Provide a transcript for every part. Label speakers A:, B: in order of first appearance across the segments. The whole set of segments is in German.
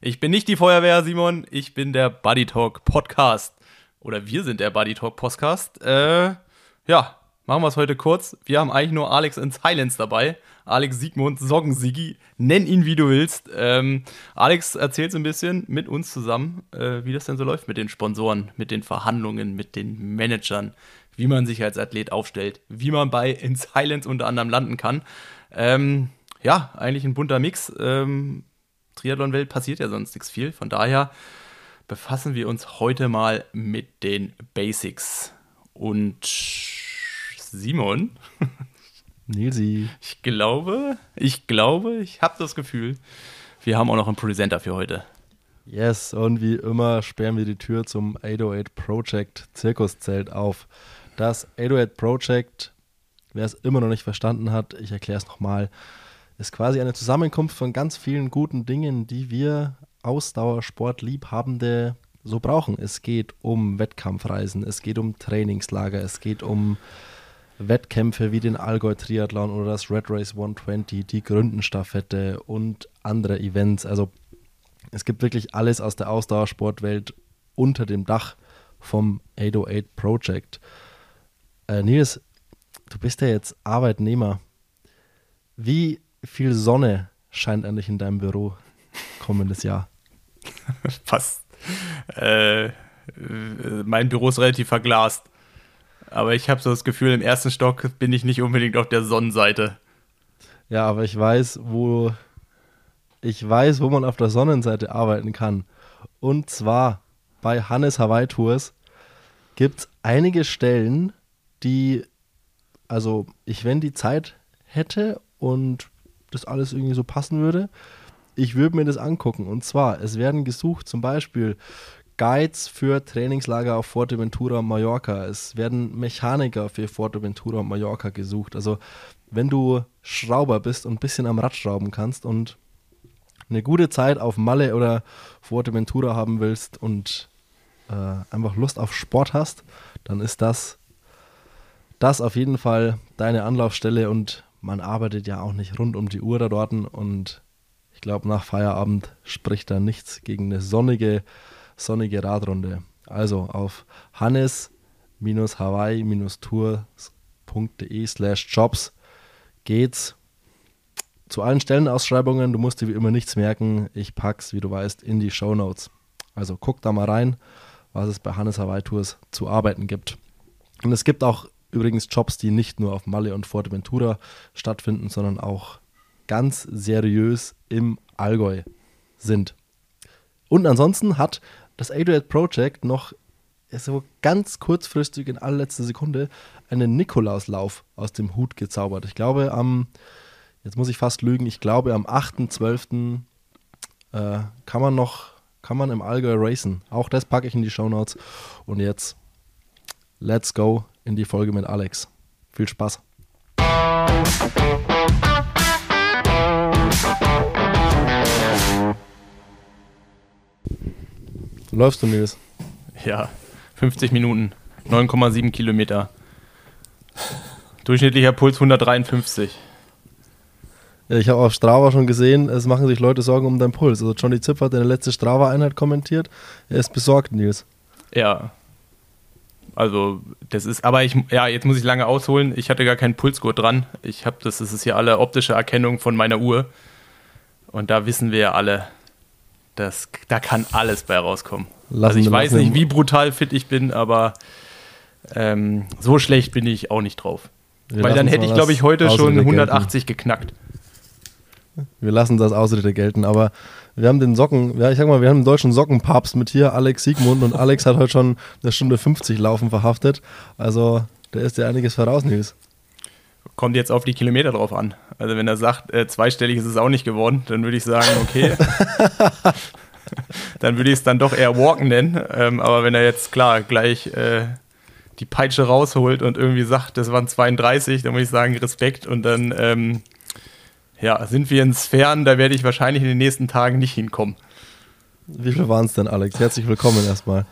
A: Ich bin nicht die Feuerwehr, Simon. Ich bin der Buddy Talk Podcast. Oder wir sind der Buddy Talk Podcast. Äh, ja, machen wir es heute kurz. Wir haben eigentlich nur Alex in Silence dabei. Alex Siegmund, Soggen-Sigi, nenn ihn wie du willst. Ähm, Alex erzählt so ein bisschen mit uns zusammen, äh, wie das denn so läuft mit den Sponsoren, mit den Verhandlungen, mit den Managern, wie man sich als Athlet aufstellt, wie man bei In Silence unter anderem landen kann. Ähm, ja, eigentlich ein bunter Mix. Ähm, Triathlon-Welt passiert ja sonst nichts viel. Von daher befassen wir uns heute mal mit den Basics. Und Simon,
B: Nilsi.
A: ich glaube, ich glaube, ich habe das Gefühl, wir haben auch noch einen Presenter für heute.
B: Yes, und wie immer sperren wir die Tür zum 808 Project Zirkuszelt auf. Das 808 Project, wer es immer noch nicht verstanden hat, ich erkläre es nochmal, ist quasi eine Zusammenkunft von ganz vielen guten Dingen, die wir Ausdauersportliebhabende so brauchen. Es geht um Wettkampfreisen, es geht um Trainingslager, es geht um Wettkämpfe wie den Allgäu Triathlon oder das Red Race 120, die Gründenstaffette und andere Events. Also es gibt wirklich alles aus der Ausdauersportwelt unter dem Dach vom 808 Project. Äh, Nils, du bist ja jetzt Arbeitnehmer. Wie viel Sonne scheint eigentlich in deinem Büro kommendes Jahr?
A: Fast. Äh, mein Büro ist relativ verglast. Aber ich habe so das Gefühl, im ersten Stock bin ich nicht unbedingt auf der Sonnenseite.
B: Ja, aber ich weiß, wo ich weiß, wo man auf der Sonnenseite arbeiten kann. Und zwar bei Hannes Hawaii Tours gibt es einige Stellen, die, also ich, wenn die Zeit hätte und das alles irgendwie so passen würde, ich würde mir das angucken. Und zwar, es werden gesucht zum Beispiel Guides für Trainingslager auf Fuerteventura und Mallorca. Es werden Mechaniker für Fuerteventura und Mallorca gesucht. Also wenn du Schrauber bist und ein bisschen am Rad schrauben kannst und eine gute Zeit auf Malle oder Fuerteventura haben willst und äh, einfach Lust auf Sport hast, dann ist das das auf jeden Fall deine Anlaufstelle und man arbeitet ja auch nicht rund um die Uhr da dort und ich glaube, nach Feierabend spricht da nichts gegen eine sonnige, sonnige Radrunde. Also auf hannes-hawaii-tours.de slash jobs geht's zu allen Stellenausschreibungen. Du musst dir wie immer nichts merken. Ich pack's, wie du weißt, in die Show Notes. Also guck da mal rein, was es bei Hannes Hawaii Tours zu arbeiten gibt. Und es gibt auch übrigens Jobs, die nicht nur auf Malle und Fuerteventura stattfinden, sondern auch ganz seriös im Allgäu sind. Und ansonsten hat das Adriat Project noch so ganz kurzfristig in allerletzter Sekunde einen Nikolauslauf aus dem Hut gezaubert. Ich glaube am, jetzt muss ich fast lügen, ich glaube am 8.12. Äh, kann man noch, kann man im Allgäu racen. Auch das packe ich in die Show Notes. Und jetzt, let's go in die Folge mit Alex. Viel Spaß. Läufst du, Nils?
A: Ja, 50 Minuten, 9,7 Kilometer. Durchschnittlicher Puls 153.
B: Ja, ich habe auf Strava schon gesehen, es machen sich Leute Sorgen um deinen Puls. Also Johnny Zipf hat deine letzte Strava-Einheit kommentiert. Er ist besorgt, Nils.
A: Ja. Also, das ist, aber ich, ja, jetzt muss ich lange ausholen. Ich hatte gar keinen Pulsgurt dran. Ich habe das, das ist hier alle optische Erkennung von meiner Uhr. Und da wissen wir ja alle, das, da kann alles bei rauskommen.
B: Lassen
A: also ich weiß nicht, wie brutal fit ich bin, aber ähm, so schlecht bin ich auch nicht drauf.
B: Wir
A: Weil dann hätte ich, glaube ich, heute schon
B: Ausrede gelten.
A: 180 geknackt.
B: Wir lassen das Ausrede gelten, aber wir haben den Socken, ja, ich sag mal, wir haben den deutschen Sockenpapst mit hier, Alex Siegmund, und Alex hat heute schon eine Stunde 50 Laufen verhaftet. Also, da ist ja einiges voraus, Nils.
A: Kommt jetzt auf die Kilometer drauf an. Also wenn er sagt, äh, zweistellig ist es auch nicht geworden, dann würde ich sagen, okay. dann würde ich es dann doch eher Walken nennen. Ähm, aber wenn er jetzt klar gleich äh, die Peitsche rausholt und irgendwie sagt, das waren 32, dann muss ich sagen, Respekt. Und dann ähm, ja, sind wir in Sphären, da werde ich wahrscheinlich in den nächsten Tagen nicht hinkommen.
B: Wie viel waren es denn, Alex? Herzlich willkommen erstmal.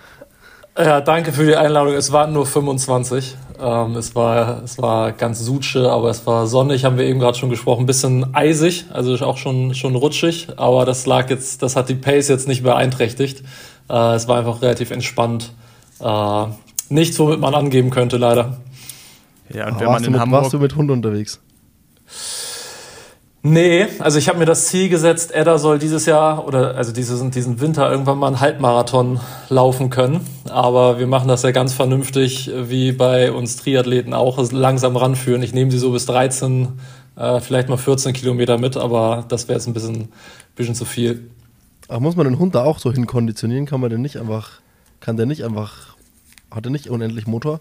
C: Ja, danke für die Einladung. Es waren nur 25. Ähm, es, war, es war ganz sutsche, aber es war sonnig, haben wir eben gerade schon gesprochen. Ein bisschen eisig, also auch schon, schon rutschig, aber das lag jetzt, das hat die Pace jetzt nicht beeinträchtigt. Äh, es war einfach relativ entspannt. Äh, nichts, womit man angeben könnte, leider.
B: Ja, und wenn man in mit, Hamburg... Warst du mit Hund unterwegs?
C: Nee, also ich habe mir das Ziel gesetzt, Edda soll dieses Jahr oder also diesen, diesen Winter irgendwann mal einen Halbmarathon laufen können. Aber wir machen das ja ganz vernünftig, wie bei uns Triathleten auch, langsam ranführen. Ich nehme sie so bis 13, äh, vielleicht mal 14 Kilometer mit, aber das wäre jetzt ein bisschen, bisschen zu viel.
B: Ach, muss man den Hund da auch so hinkonditionieren? Kann man den nicht einfach, kann der nicht einfach, hat er nicht unendlich Motor?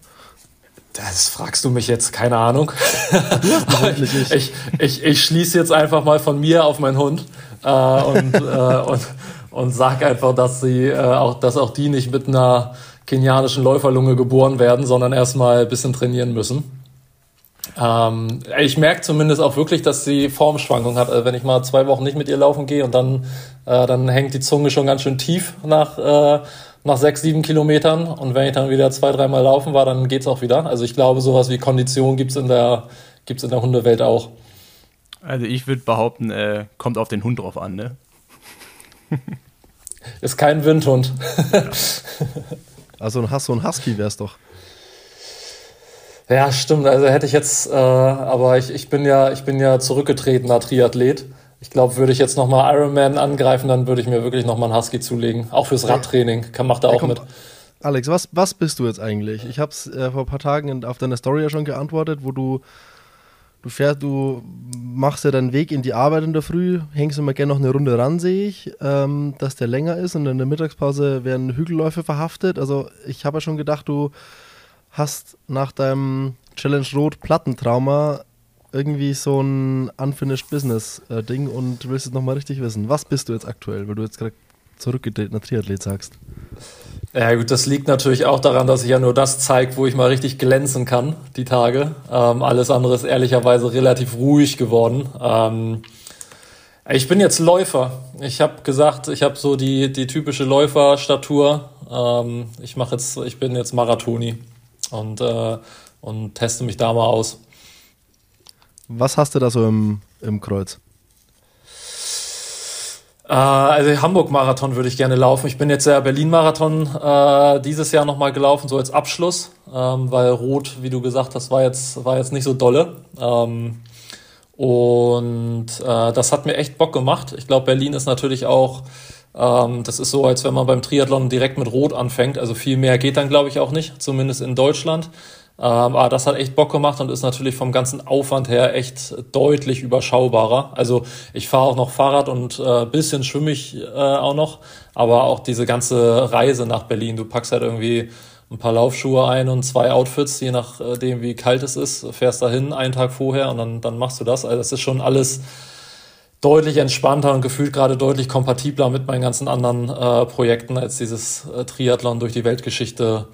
C: Das fragst du mich jetzt, keine Ahnung. ich, ich, ich, ich schließe jetzt einfach mal von mir auf meinen Hund äh, und, äh, und, und sag einfach, dass sie äh, auch, dass auch die nicht mit einer kenianischen Läuferlunge geboren werden, sondern erstmal ein bisschen trainieren müssen. Ähm, ich merke zumindest auch wirklich, dass sie Formschwankungen hat. Also wenn ich mal zwei Wochen nicht mit ihr laufen gehe und dann, äh, dann hängt die Zunge schon ganz schön tief nach, äh, nach sechs, sieben Kilometern. Und wenn ich dann wieder zwei, dreimal laufen war, dann geht's auch wieder. Also ich glaube, sowas wie Kondition gibt's in der, gibt's in der Hundewelt auch.
A: Also ich würde behaupten, äh, kommt auf den Hund drauf an, ne?
C: Ist kein Windhund.
B: also ein, so ein Husky wär's doch.
C: Ja, stimmt. Also hätte ich jetzt, äh, aber ich, ich bin ja, ich bin ja zurückgetretener Triathlet. Ich glaube, würde ich jetzt nochmal Ironman angreifen, dann würde ich mir wirklich nochmal einen Husky zulegen. Auch fürs Radtraining. Kann, macht er auch mit.
B: Alex, was, was bist du jetzt eigentlich? Ich habe es äh, vor ein paar Tagen auf deine Story ja schon geantwortet, wo du du fährst, du machst ja deinen Weg in die Arbeit in der Früh, hängst immer gerne noch eine Runde ran, sehe ich, ähm, dass der länger ist und in der Mittagspause werden Hügelläufe verhaftet. Also ich habe ja schon gedacht, du hast nach deinem Challenge Rot Plattentrauma irgendwie so ein Unfinished Business-Ding äh, und du willst es nochmal richtig wissen. Was bist du jetzt aktuell, weil du jetzt gerade zurückgetretener Triathlet sagst?
C: Ja gut, das liegt natürlich auch daran, dass ich ja nur das zeige, wo ich mal richtig glänzen kann, die Tage. Ähm, alles andere ist ehrlicherweise relativ ruhig geworden. Ähm, ich bin jetzt Läufer. Ich habe gesagt, ich habe so die, die typische Läuferstatur. Ähm, ich mache jetzt, ich bin jetzt Marathoni und, äh, und teste mich da mal aus.
B: Was hast du da so im, im Kreuz?
C: Äh, also Hamburg-Marathon würde ich gerne laufen. Ich bin jetzt der Berlin-Marathon äh, dieses Jahr nochmal gelaufen, so als Abschluss, ähm, weil Rot, wie du gesagt hast, war jetzt, war jetzt nicht so dolle. Ähm, und äh, das hat mir echt Bock gemacht. Ich glaube, Berlin ist natürlich auch, ähm, das ist so, als wenn man beim Triathlon direkt mit Rot anfängt. Also viel mehr geht dann, glaube ich, auch nicht, zumindest in Deutschland. Ähm, aber das hat echt Bock gemacht und ist natürlich vom ganzen Aufwand her echt deutlich überschaubarer. Also ich fahre auch noch Fahrrad und äh, bisschen schwimme ich äh, auch noch, aber auch diese ganze Reise nach Berlin. Du packst halt irgendwie ein paar Laufschuhe ein und zwei Outfits, je nachdem wie kalt es ist, fährst dahin einen Tag vorher und dann, dann machst du das. Also das ist schon alles deutlich entspannter und gefühlt gerade deutlich kompatibler mit meinen ganzen anderen äh, Projekten als dieses äh, Triathlon durch die Weltgeschichte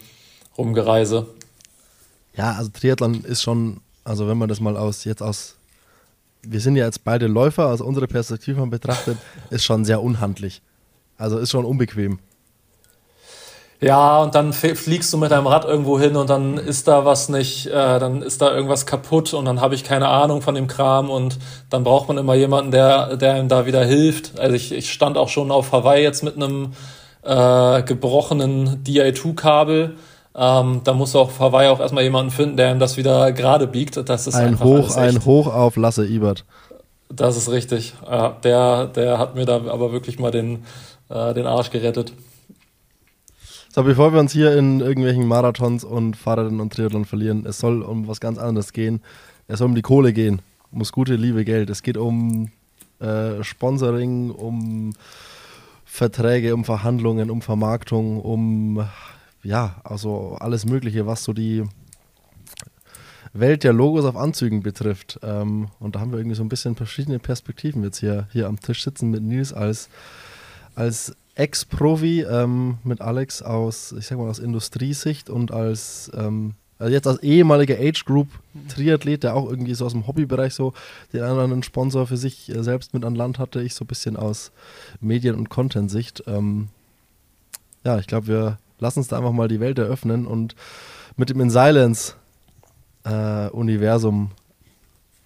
C: rumgereise.
B: Ja, also Triathlon ist schon, also wenn man das mal aus jetzt aus, wir sind ja jetzt beide Läufer, aus unserer Perspektive betrachtet, ist schon sehr unhandlich. Also ist schon unbequem.
C: Ja, und dann fliegst du mit deinem Rad irgendwo hin und dann ist da was nicht, äh, dann ist da irgendwas kaputt und dann habe ich keine Ahnung von dem Kram und dann braucht man immer jemanden, der, der einem da wieder hilft. Also ich, ich stand auch schon auf Hawaii jetzt mit einem äh, gebrochenen DI2-Kabel ähm, da muss auch Hawaii auch erstmal jemanden finden, der ihm das wieder gerade biegt. Das ist
B: ein Hoch, ein Hoch auf Lasse Ibert.
C: Das ist richtig. Ja, der, der hat mir da aber wirklich mal den, äh, den Arsch gerettet.
B: So, bevor wir uns hier in irgendwelchen Marathons und Fahrrädern und Triathlon verlieren, es soll um was ganz anderes gehen. Es soll um die Kohle gehen, um das gute, liebe Geld. Es geht um äh, Sponsoring, um Verträge, um Verhandlungen, um Vermarktung, um ja, also alles Mögliche, was so die Welt der Logos auf Anzügen betrifft. Ähm, und da haben wir irgendwie so ein bisschen verschiedene Perspektiven jetzt hier, hier am Tisch sitzen mit Nils als, als Ex-Profi, ähm, mit Alex aus, ich sag mal, aus Industriesicht und als ähm, also jetzt als ehemaliger Age Group Triathlet, der auch irgendwie so aus dem Hobbybereich so den anderen Sponsor für sich äh, selbst mit an Land hatte, ich so ein bisschen aus Medien- und Content-Sicht. Ähm, ja, ich glaube, wir lass uns da einfach mal die Welt eröffnen und mit dem In Silence äh, Universum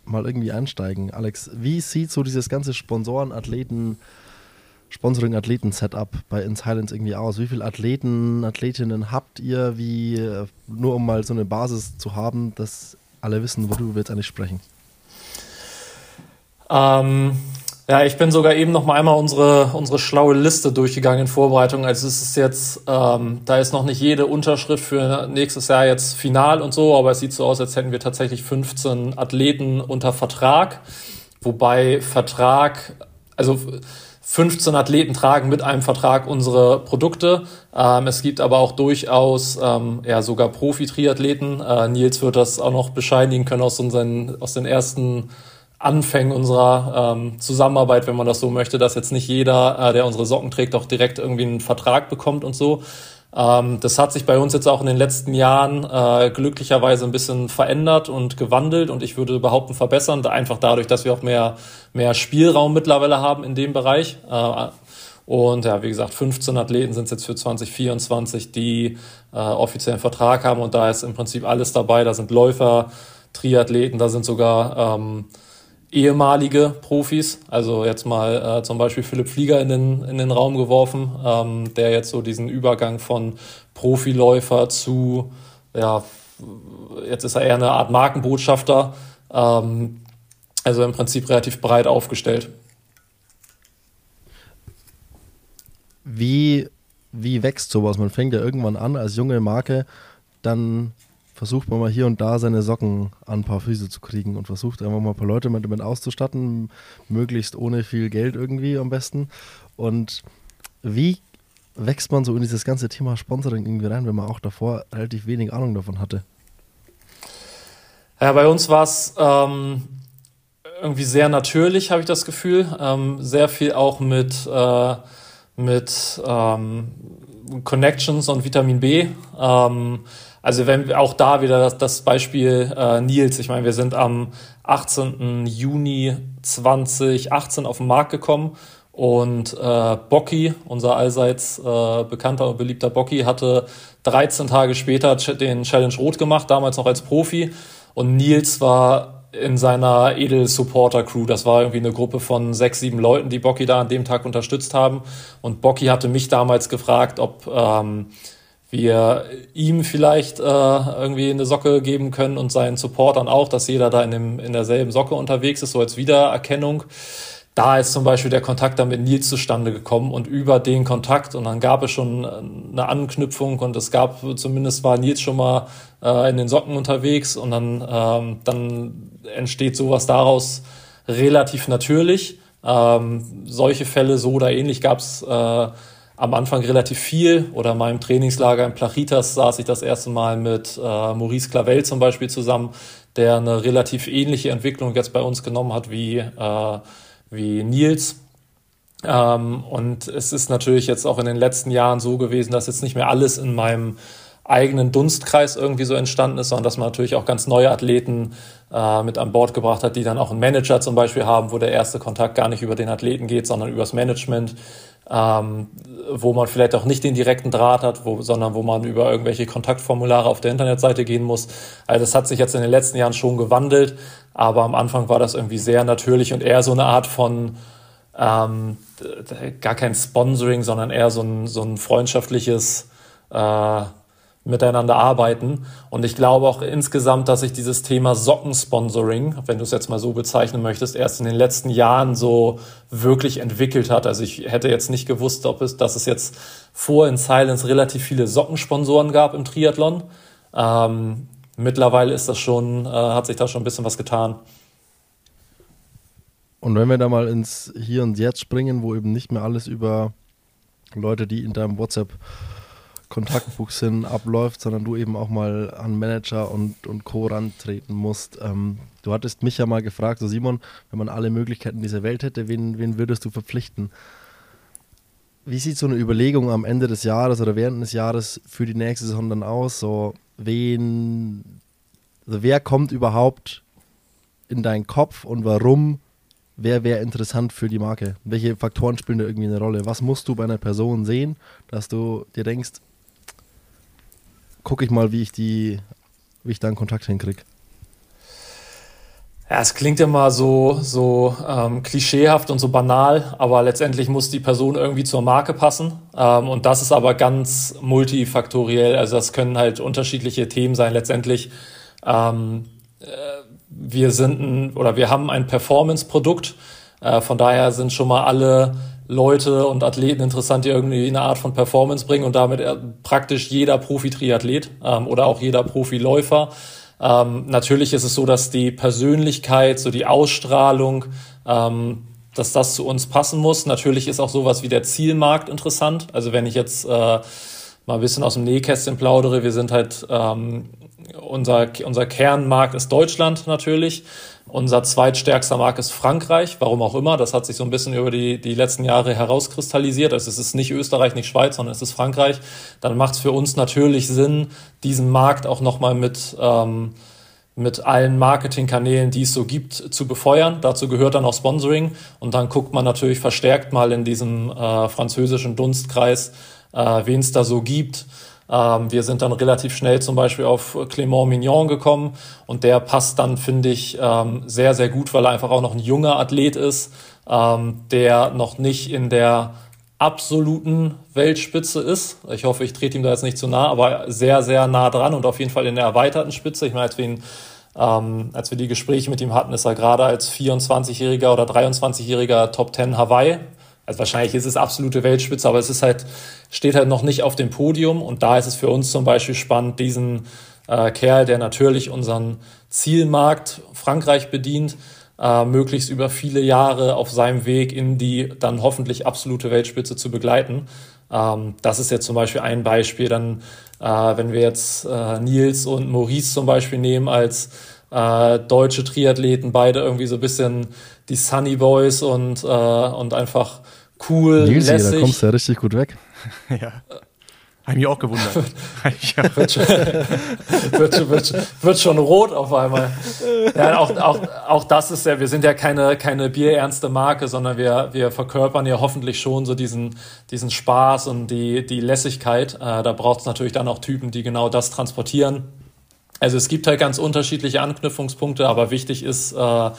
B: mal irgendwie einsteigen. Alex, wie sieht so dieses ganze Sponsoren, Athleten, Sponsoring-Athleten-Setup bei In Silence irgendwie aus? Wie viele Athleten, Athletinnen habt ihr? Wie, äh, nur um mal so eine Basis zu haben, dass alle wissen, worüber wir jetzt eigentlich sprechen.
C: Ähm, ja, ich bin sogar eben noch mal einmal unsere, unsere schlaue Liste durchgegangen in Vorbereitung. Also es ist jetzt, ähm, da ist noch nicht jede Unterschrift für nächstes Jahr jetzt final und so, aber es sieht so aus, als hätten wir tatsächlich 15 Athleten unter Vertrag. Wobei Vertrag, also 15 Athleten tragen mit einem Vertrag unsere Produkte. Ähm, es gibt aber auch durchaus ähm, ja sogar Profi-Triathleten. Äh, Nils wird das auch noch bescheinigen können aus unseren aus den ersten Anfängen unserer ähm, Zusammenarbeit, wenn man das so möchte, dass jetzt nicht jeder, äh, der unsere Socken trägt, auch direkt irgendwie einen Vertrag bekommt und so. Ähm, das hat sich bei uns jetzt auch in den letzten Jahren äh, glücklicherweise ein bisschen verändert und gewandelt und ich würde behaupten verbessern, einfach dadurch, dass wir auch mehr, mehr Spielraum mittlerweile haben in dem Bereich. Äh, und ja, wie gesagt, 15 Athleten sind es jetzt für 2024, die äh, offiziellen Vertrag haben und da ist im Prinzip alles dabei. Da sind Läufer, Triathleten, da sind sogar ähm, ehemalige Profis, also jetzt mal äh, zum Beispiel Philipp Flieger in den, in den Raum geworfen, ähm, der jetzt so diesen Übergang von Profiläufer zu, ja, jetzt ist er eher eine Art Markenbotschafter, ähm, also im Prinzip relativ breit aufgestellt.
B: Wie, wie wächst sowas? Man fängt ja irgendwann an als junge Marke, dann versucht man mal hier und da seine Socken an ein paar Füße zu kriegen und versucht einfach mal ein paar Leute damit auszustatten, möglichst ohne viel Geld irgendwie am besten. Und wie wächst man so in dieses ganze Thema Sponsoring irgendwie rein, wenn man auch davor relativ wenig Ahnung davon hatte?
C: Ja, bei uns war es ähm, irgendwie sehr natürlich, habe ich das Gefühl. Ähm, sehr viel auch mit, äh, mit ähm, Connections und Vitamin B. Ähm, also wenn auch da wieder das, das Beispiel äh, Nils, ich meine, wir sind am 18. Juni 2018 auf den Markt gekommen und äh, Bocky, unser allseits äh, bekannter und beliebter Bocky, hatte 13 Tage später den Challenge Rot gemacht, damals noch als Profi. Und Nils war in seiner Edel-Supporter-Crew. Das war irgendwie eine Gruppe von sechs, sieben Leuten, die Bocky da an dem Tag unterstützt haben. Und Bocky hatte mich damals gefragt, ob ähm, wir ihm vielleicht äh, irgendwie eine Socke geben können und seinen Supportern auch, dass jeder da in, dem, in derselben Socke unterwegs ist, so als Wiedererkennung. Da ist zum Beispiel der Kontakt dann mit Nils zustande gekommen und über den Kontakt und dann gab es schon eine Anknüpfung und es gab zumindest war Nils schon mal äh, in den Socken unterwegs und dann, ähm, dann entsteht sowas daraus relativ natürlich. Ähm, solche Fälle so oder ähnlich gab es äh, am Anfang relativ viel oder in meinem Trainingslager in Plachitas saß ich das erste Mal mit äh, Maurice Clavel zum Beispiel zusammen, der eine relativ ähnliche Entwicklung jetzt bei uns genommen hat wie, äh, wie Nils. Ähm, und es ist natürlich jetzt auch in den letzten Jahren so gewesen, dass jetzt nicht mehr alles in meinem eigenen Dunstkreis irgendwie so entstanden ist, sondern dass man natürlich auch ganz neue Athleten äh, mit an Bord gebracht hat, die dann auch einen Manager zum Beispiel haben, wo der erste Kontakt gar nicht über den Athleten geht, sondern übers Management ähm, wo man vielleicht auch nicht den direkten Draht hat, wo, sondern wo man über irgendwelche Kontaktformulare auf der Internetseite gehen muss. Also das hat sich jetzt in den letzten Jahren schon gewandelt, aber am Anfang war das irgendwie sehr natürlich und eher so eine Art von ähm, gar kein Sponsoring, sondern eher so ein, so ein freundschaftliches äh, miteinander arbeiten. Und ich glaube auch insgesamt, dass sich dieses Thema Sockensponsoring, wenn du es jetzt mal so bezeichnen möchtest, erst in den letzten Jahren so wirklich entwickelt hat. Also ich hätte jetzt nicht gewusst, ob es, dass es jetzt vor in Silence relativ viele Sockensponsoren gab im Triathlon. Ähm, mittlerweile ist das schon, äh, hat sich da schon ein bisschen was getan.
B: Und wenn wir da mal ins Hier und Jetzt springen, wo eben nicht mehr alles über Leute, die in deinem WhatsApp Kontaktbuch hin abläuft, sondern du eben auch mal an Manager und, und Co. rantreten musst. Ähm, du hattest mich ja mal gefragt, so Simon, wenn man alle Möglichkeiten dieser Welt hätte, wen, wen würdest du verpflichten? Wie sieht so eine Überlegung am Ende des Jahres oder während des Jahres für die nächste Saison dann aus? So, wen, also wer kommt überhaupt in deinen Kopf und warum? Wer wäre interessant für die Marke? Welche Faktoren spielen da irgendwie eine Rolle? Was musst du bei einer Person sehen, dass du dir denkst, gucke ich mal, wie ich die, wie ich da einen Kontakt hinkriege.
C: Ja, es klingt immer so, so ähm, klischeehaft und so banal, aber letztendlich muss die Person irgendwie zur Marke passen. Ähm, und das ist aber ganz multifaktoriell. Also das können halt unterschiedliche Themen sein. Letztendlich, ähm, äh, wir sind ein, oder wir haben ein Performance-Produkt. Äh, von daher sind schon mal alle Leute und Athleten interessant, die irgendwie eine Art von Performance bringen und damit äh, praktisch jeder Profi-Triathlet ähm, oder auch jeder Profi-Läufer. Ähm, natürlich ist es so, dass die Persönlichkeit, so die Ausstrahlung, ähm, dass das zu uns passen muss. Natürlich ist auch sowas wie der Zielmarkt interessant. Also wenn ich jetzt äh, mal ein bisschen aus dem Nähkästchen plaudere, wir sind halt ähm, unser, unser Kernmarkt ist Deutschland natürlich. Unser zweitstärkster Markt ist Frankreich, warum auch immer. Das hat sich so ein bisschen über die, die letzten Jahre herauskristallisiert. Also es ist nicht Österreich, nicht Schweiz, sondern es ist Frankreich. Dann macht es für uns natürlich Sinn, diesen Markt auch nochmal mit, ähm, mit allen Marketingkanälen, die es so gibt, zu befeuern. Dazu gehört dann auch Sponsoring. Und dann guckt man natürlich verstärkt mal in diesem äh, französischen Dunstkreis, äh, wen es da so gibt. Ähm, wir sind dann relativ schnell zum Beispiel auf Clément Mignon gekommen und der passt dann, finde ich, ähm, sehr, sehr gut, weil er einfach auch noch ein junger Athlet ist, ähm, der noch nicht in der absoluten Weltspitze ist. Ich hoffe, ich trete ihm da jetzt nicht zu nah, aber sehr, sehr nah dran und auf jeden Fall in der erweiterten Spitze. Ich meine, als wir ihn ähm, als wir die Gespräche mit ihm hatten, ist er gerade als 24-jähriger oder 23-jähriger Top 10 Hawaii also wahrscheinlich ist es absolute Weltspitze, aber es ist halt, steht halt noch nicht auf dem Podium und da ist es für uns zum Beispiel spannend, diesen äh, Kerl, der natürlich unseren Zielmarkt Frankreich bedient, äh, möglichst über viele Jahre auf seinem Weg in die dann hoffentlich absolute Weltspitze zu begleiten. Ähm, das ist jetzt zum Beispiel ein Beispiel. Dann, äh, wenn wir jetzt äh, Nils und Maurice zum Beispiel nehmen als äh, deutsche Triathleten, beide irgendwie so ein bisschen die Sunny Boys und, äh, und einfach cool,
B: Nilsi, lässig. da kommst du ja richtig gut weg.
A: ja. Habe mich auch gewundert.
C: wird, schon, wird, wird, wird, schon rot auf einmal. Ja, auch, auch, auch das ist ja, wir sind ja keine, keine bierernste Marke, sondern wir, wir verkörpern ja hoffentlich schon so diesen, diesen Spaß und die, die Lässigkeit. Äh, da braucht es natürlich dann auch Typen, die genau das transportieren. Also es gibt halt ganz unterschiedliche Anknüpfungspunkte, aber wichtig ist, äh,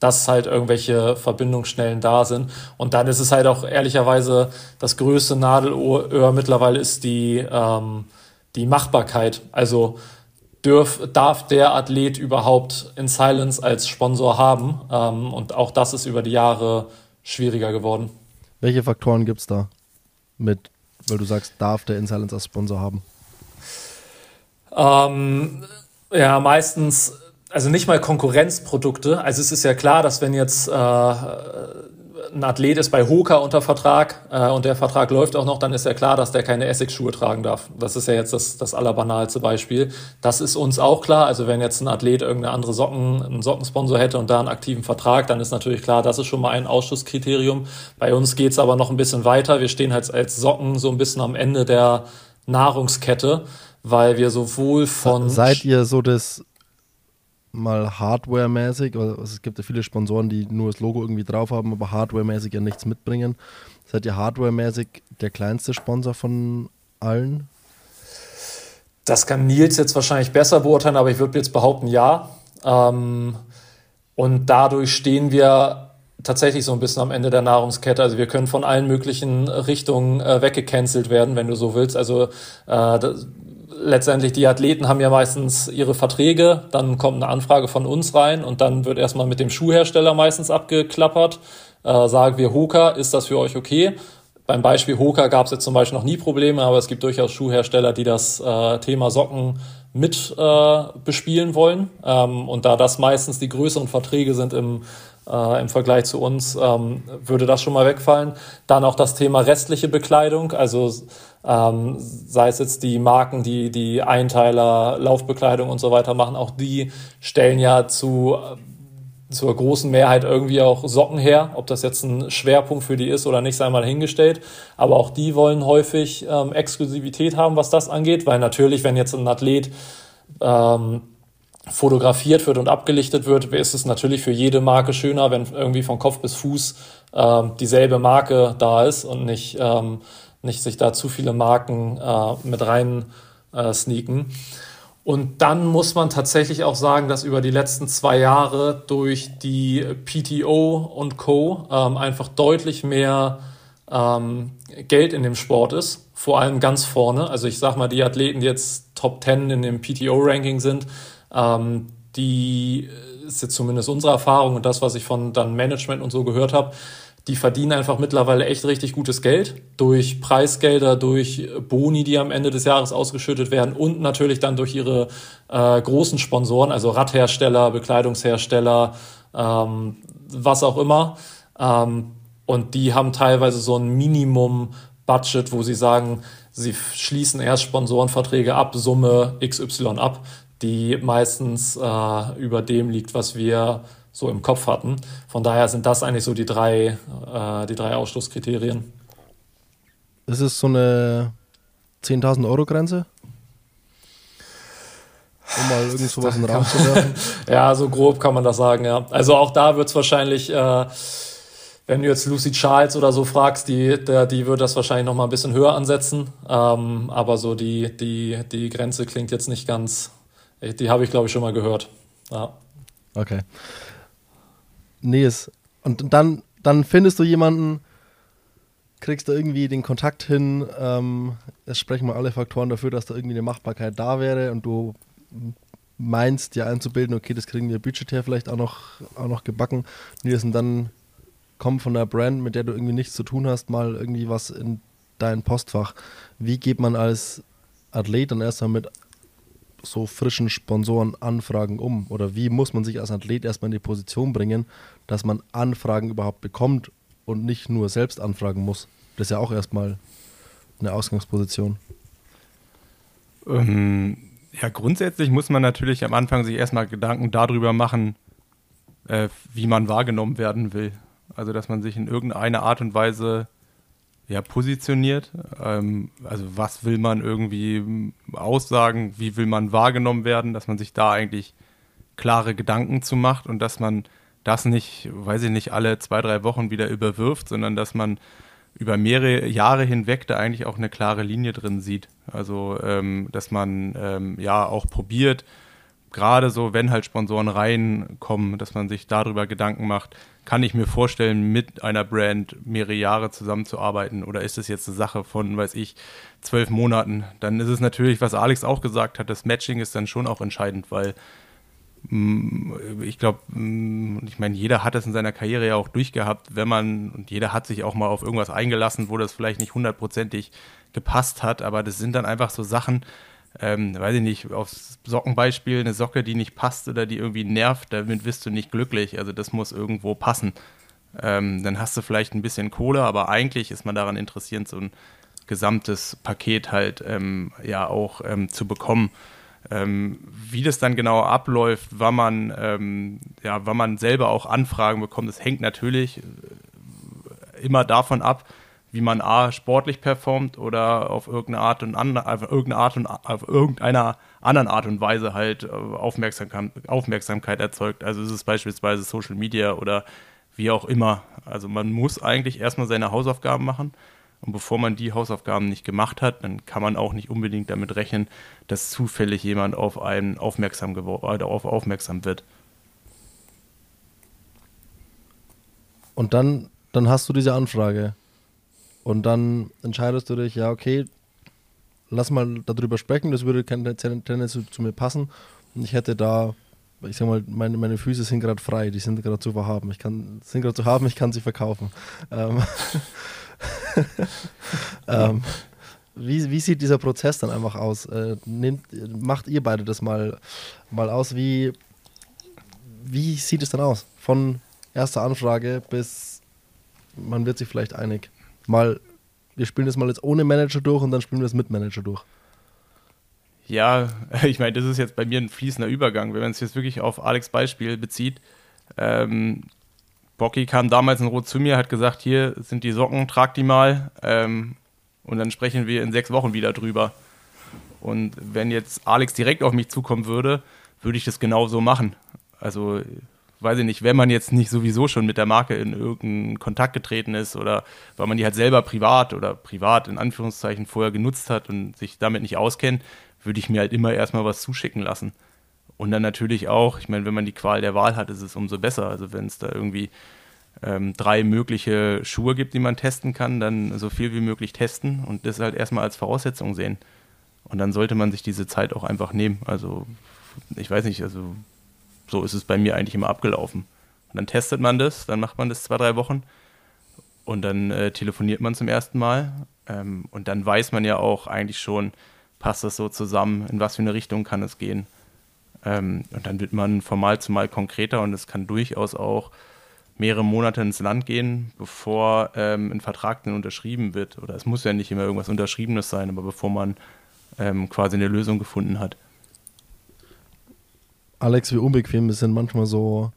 C: dass halt irgendwelche Verbindungsschnellen da sind. Und dann ist es halt auch ehrlicherweise das größte Nadelöhr mittlerweile ist die, ähm, die Machbarkeit. Also dürf, darf der Athlet überhaupt in Silence als Sponsor haben? Ähm, und auch das ist über die Jahre schwieriger geworden.
B: Welche Faktoren gibt es da mit, weil du sagst, darf der in Silence als Sponsor haben?
C: Ähm, ja, meistens also nicht mal Konkurrenzprodukte. Also es ist ja klar, dass wenn jetzt äh, ein Athlet ist bei Hoka unter Vertrag äh, und der Vertrag läuft auch noch, dann ist ja klar, dass der keine Essex-Schuhe tragen darf. Das ist ja jetzt das, das allerbanalste Beispiel. Das ist uns auch klar. Also wenn jetzt ein Athlet irgendeine andere Socken, einen Sockensponsor hätte und da einen aktiven Vertrag, dann ist natürlich klar, das ist schon mal ein Ausschusskriterium. Bei uns geht's aber noch ein bisschen weiter. Wir stehen halt als Socken so ein bisschen am Ende der Nahrungskette, weil wir sowohl von...
B: Seid ihr so das mal Hardware-mäßig, also es gibt ja viele Sponsoren, die nur das Logo irgendwie drauf haben, aber Hardware-mäßig ja nichts mitbringen. Seid ihr Hardware-mäßig der kleinste Sponsor von allen?
C: Das kann Nils jetzt wahrscheinlich besser beurteilen, aber ich würde jetzt behaupten, ja. Ähm, und dadurch stehen wir tatsächlich so ein bisschen am Ende der Nahrungskette. Also wir können von allen möglichen Richtungen äh, weggecancelt werden, wenn du so willst. Also äh, letztendlich die Athleten haben ja meistens ihre Verträge, dann kommt eine Anfrage von uns rein und dann wird erstmal mit dem Schuhhersteller meistens abgeklappert. Äh, sagen wir Hoka, ist das für euch okay? Beim Beispiel Hoka gab es jetzt zum Beispiel noch nie Probleme, aber es gibt durchaus Schuhhersteller, die das äh, Thema Socken mit äh, bespielen wollen. Ähm, und da das meistens die größeren Verträge sind im äh, im Vergleich zu uns, ähm, würde das schon mal wegfallen. Dann auch das Thema restliche Bekleidung, also ähm, sei es jetzt die Marken, die die Einteiler, Laufbekleidung und so weiter machen, auch die stellen ja zu zur großen Mehrheit irgendwie auch Socken her. Ob das jetzt ein Schwerpunkt für die ist oder nicht, sei mal hingestellt. Aber auch die wollen häufig ähm, Exklusivität haben, was das angeht, weil natürlich, wenn jetzt ein Athlet ähm, fotografiert wird und abgelichtet wird, ist es natürlich für jede Marke schöner, wenn irgendwie von Kopf bis Fuß ähm, dieselbe Marke da ist und nicht, ähm, nicht sich da zu viele Marken äh, mit rein äh, sneaken. Und dann muss man tatsächlich auch sagen, dass über die letzten zwei Jahre durch die PTO und Co. Ähm, einfach deutlich mehr ähm, Geld in dem Sport ist. Vor allem ganz vorne. Also ich sag mal, die Athleten, die jetzt Top 10 in dem PTO-Ranking sind, ähm, die ist jetzt zumindest unsere Erfahrung und das, was ich von dann Management und so gehört habe, die verdienen einfach mittlerweile echt richtig gutes Geld durch Preisgelder, durch Boni, die am Ende des Jahres ausgeschüttet werden und natürlich dann durch ihre äh, großen Sponsoren, also Radhersteller, Bekleidungshersteller, ähm, was auch immer. Ähm, und die haben teilweise so ein Minimum-Budget, wo sie sagen, sie schließen erst Sponsorenverträge ab, Summe XY ab, die meistens äh, über dem liegt, was wir so im Kopf hatten. Von daher sind das eigentlich so die drei, äh, die drei Ausschlusskriterien.
B: Ist es so eine 10.000 Euro Grenze? Um mal irgend sowas in den Raum zu werfen?
C: ja, so grob kann man das sagen, ja. Also auch da wird es wahrscheinlich, äh, wenn du jetzt Lucy Charles oder so fragst, die, der, die wird das wahrscheinlich noch mal ein bisschen höher ansetzen. Ähm, aber so die, die, die Grenze klingt jetzt nicht ganz, die habe ich glaube ich schon mal gehört. Ja.
B: Okay. Nee, ist. Und dann, dann findest du jemanden, kriegst du irgendwie den Kontakt hin. Ähm, es sprechen mal alle Faktoren dafür, dass da irgendwie eine Machbarkeit da wäre und du meinst, dir einzubilden, okay, das kriegen wir budgetär vielleicht auch noch, auch noch gebacken. Nee, und dann kommt von der Brand, mit der du irgendwie nichts zu tun hast, mal irgendwie was in dein Postfach. Wie geht man als Athlet dann erstmal mit so frischen Sponsorenanfragen um? Oder wie muss man sich als Athlet erstmal in die Position bringen, dass man Anfragen überhaupt bekommt und nicht nur selbst anfragen muss? Das ist ja auch erstmal eine Ausgangsposition.
A: Ähm, ja, grundsätzlich muss man natürlich am Anfang sich erstmal Gedanken darüber machen, äh, wie man wahrgenommen werden will. Also, dass man sich in irgendeiner Art und Weise ja, positioniert. Ähm, also was will man irgendwie aussagen, wie will man wahrgenommen werden, dass man sich da eigentlich klare Gedanken zu macht und dass man das nicht, weiß ich nicht, alle zwei, drei Wochen wieder überwirft, sondern dass man über mehrere Jahre hinweg da eigentlich auch eine klare Linie drin sieht. Also ähm, dass man ähm, ja auch probiert, gerade so, wenn halt Sponsoren reinkommen, dass man sich darüber Gedanken macht, kann ich mir vorstellen, mit einer Brand mehrere Jahre zusammenzuarbeiten oder ist es jetzt eine Sache von, weiß ich, zwölf Monaten? Dann ist es natürlich, was Alex auch gesagt hat, das Matching ist dann schon auch entscheidend, weil mm, ich glaube, mm, ich meine, jeder hat es in seiner Karriere ja auch durchgehabt, wenn man, und jeder hat sich auch mal auf irgendwas eingelassen, wo das vielleicht nicht hundertprozentig gepasst hat, aber das sind dann einfach so Sachen, ähm, weiß ich nicht, aufs Sockenbeispiel, eine Socke, die nicht passt oder die irgendwie nervt, damit wirst du nicht glücklich. Also das muss irgendwo passen. Ähm, dann hast du vielleicht ein bisschen Kohle, aber eigentlich ist man daran interessiert, so ein gesamtes Paket halt ähm, ja auch ähm, zu bekommen. Ähm, wie das dann genau abläuft, wann man, ähm, ja, wann man selber auch Anfragen bekommt, das hängt natürlich äh, immer davon ab, wie man A sportlich performt oder auf irgendeine Art und an, auf irgendeine Art und auf irgendeiner anderen Art und Weise halt äh, Aufmerksamkeit, Aufmerksamkeit erzeugt. Also ist es beispielsweise Social Media oder wie auch immer. Also man muss eigentlich erstmal seine Hausaufgaben machen. Und bevor man die Hausaufgaben nicht gemacht hat, dann kann man auch nicht unbedingt damit rechnen, dass zufällig jemand auf einen aufmerksam, auf aufmerksam wird.
B: Und dann, dann hast du diese Anfrage. Und dann entscheidest du dich, ja, okay, lass mal darüber sprechen, das würde tendenziell zu, zu mir passen. Und ich hätte da, ich sag mal, meine, meine Füße sind gerade frei, die sind gerade zu verhaben. Ich kann, sind gerade zu haben, ich kann sie verkaufen. Ähm, ähm, wie, wie sieht dieser Prozess dann einfach aus? Äh, nehmt, macht ihr beide das mal, mal aus? Wie, wie sieht es dann aus? Von erster Anfrage bis man wird sich vielleicht einig mal, wir spielen das mal jetzt ohne Manager durch und dann spielen wir es mit Manager durch.
A: Ja, ich meine, das ist jetzt bei mir ein fließender Übergang. Wenn man es jetzt wirklich auf Alex Beispiel bezieht, ähm, Bocky kam damals in Rot zu mir, hat gesagt, hier sind die Socken, trag die mal ähm, und dann sprechen wir in sechs Wochen wieder drüber. Und wenn jetzt Alex direkt auf mich zukommen würde, würde ich das genauso machen. Also weiß ich nicht, wenn man jetzt nicht sowieso schon mit der Marke in irgendeinen Kontakt getreten ist oder weil man die halt selber privat oder privat in Anführungszeichen vorher genutzt hat und sich damit nicht auskennt, würde ich mir halt immer erstmal was zuschicken lassen. Und dann natürlich auch, ich meine, wenn man die Qual der Wahl hat, ist es umso besser. Also wenn es da irgendwie ähm, drei mögliche Schuhe gibt, die man testen kann, dann so viel wie möglich testen und das halt erstmal als Voraussetzung sehen. Und dann sollte man sich diese Zeit auch einfach nehmen. Also ich weiß nicht, also so ist es bei mir eigentlich immer abgelaufen. Und dann testet man das, dann macht man das zwei, drei Wochen und dann äh, telefoniert man zum ersten Mal. Ähm, und dann weiß man ja auch eigentlich schon, passt das so zusammen, in was für eine Richtung kann es gehen. Ähm, und dann wird man von Mal zu Mal konkreter und es kann durchaus auch mehrere Monate ins Land gehen, bevor ähm, ein Vertrag dann unterschrieben wird. Oder es muss ja nicht immer irgendwas Unterschriebenes sein, aber bevor man ähm, quasi eine Lösung gefunden hat.
B: Alex, wie unbequem sind manchmal so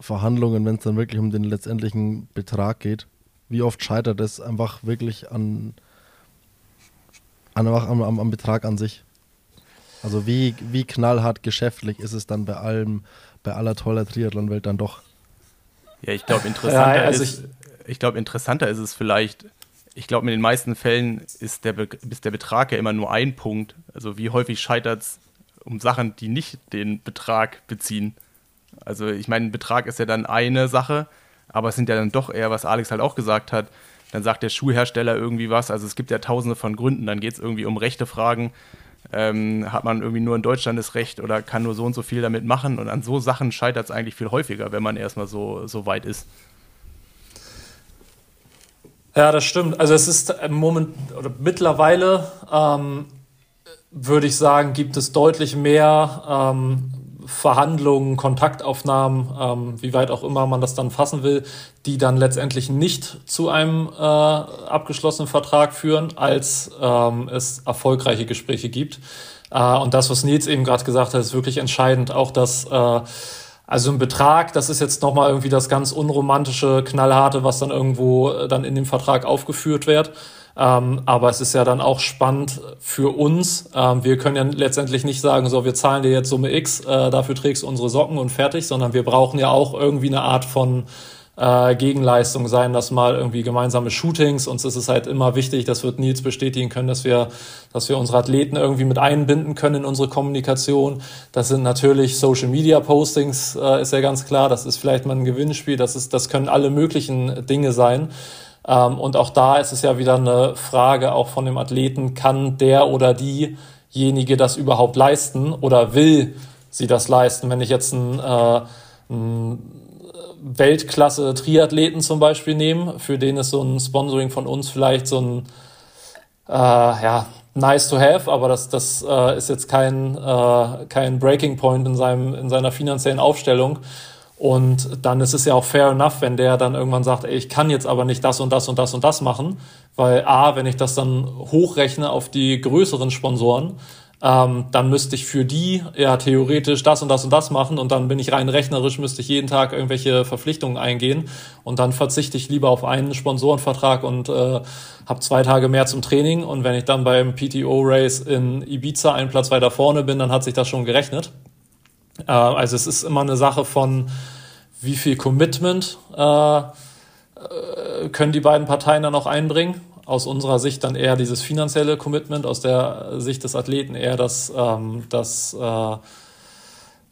B: Verhandlungen, wenn es dann wirklich um den letztendlichen Betrag geht? Wie oft scheitert es einfach wirklich an, an, am, am, am Betrag an sich? Also wie, wie knallhart geschäftlich ist es dann bei allem, bei aller toller Triathlon-Welt dann doch?
A: Ja, ich glaube, interessanter, ja, also ist, ich, ich glaub, interessanter ist es vielleicht, ich glaube, in den meisten Fällen ist der, ist der Betrag ja immer nur ein Punkt. Also wie häufig scheitert es um Sachen, die nicht den Betrag beziehen. Also ich meine, ein Betrag ist ja dann eine Sache, aber es sind ja dann doch eher, was Alex halt auch gesagt hat, dann sagt der Schuhhersteller irgendwie was. Also es gibt ja tausende von Gründen. Dann geht es irgendwie um rechte Fragen. Ähm, hat man irgendwie nur in Deutschland das Recht oder kann nur so und so viel damit machen? Und an so Sachen scheitert es eigentlich viel häufiger, wenn man erstmal so, so weit ist.
C: Ja, das stimmt. Also es ist im Moment oder mittlerweile ähm, würde ich sagen, gibt es deutlich mehr ähm, Verhandlungen, Kontaktaufnahmen, ähm, wie weit auch immer man das dann fassen will, die dann letztendlich nicht zu einem äh, abgeschlossenen Vertrag führen, als ähm, es erfolgreiche Gespräche gibt. Äh, und das, was Nils eben gerade gesagt hat, ist wirklich entscheidend. Auch das, äh, also ein Betrag, das ist jetzt nochmal irgendwie das ganz unromantische, knallharte, was dann irgendwo äh, dann in dem Vertrag aufgeführt wird. Ähm, aber es ist ja dann auch spannend für uns. Ähm, wir können ja letztendlich nicht sagen, so, wir zahlen dir jetzt Summe X, äh, dafür trägst du unsere Socken und fertig, sondern wir brauchen ja auch irgendwie eine Art von äh, Gegenleistung sein, dass mal irgendwie gemeinsame Shootings. Uns ist es halt immer wichtig, das wird Nils bestätigen können, dass wir, dass wir unsere Athleten irgendwie mit einbinden können in unsere Kommunikation. Das sind natürlich Social Media Postings, äh, ist ja ganz klar. Das ist vielleicht mal ein Gewinnspiel. Das ist, das können alle möglichen Dinge sein. Ähm, und auch da ist es ja wieder eine Frage auch von dem Athleten, kann der oder diejenige das überhaupt leisten oder will sie das leisten? Wenn ich jetzt einen, äh, Weltklasse-Triathleten zum Beispiel nehme, für den ist so ein Sponsoring von uns vielleicht so ein, äh, ja, nice to have, aber das, das äh, ist jetzt kein, äh, kein Breaking Point in, seinem, in seiner finanziellen Aufstellung. Und dann ist es ja auch fair enough, wenn der dann irgendwann sagt, ey, ich kann jetzt aber nicht das und das und das und das machen, weil A, wenn ich das dann hochrechne auf die größeren Sponsoren, ähm, dann müsste ich für die ja theoretisch das und das und das machen und dann bin ich rein rechnerisch, müsste ich jeden Tag irgendwelche Verpflichtungen eingehen und dann verzichte ich lieber auf einen Sponsorenvertrag und äh, habe zwei Tage mehr zum Training und wenn ich dann beim PTO-Race in Ibiza einen Platz weiter vorne bin, dann hat sich das schon gerechnet. Äh, also es ist immer eine Sache von, wie viel Commitment äh, äh, können die beiden Parteien dann auch einbringen. Aus unserer Sicht dann eher dieses finanzielle Commitment, aus der Sicht des Athleten eher das, ähm, das äh,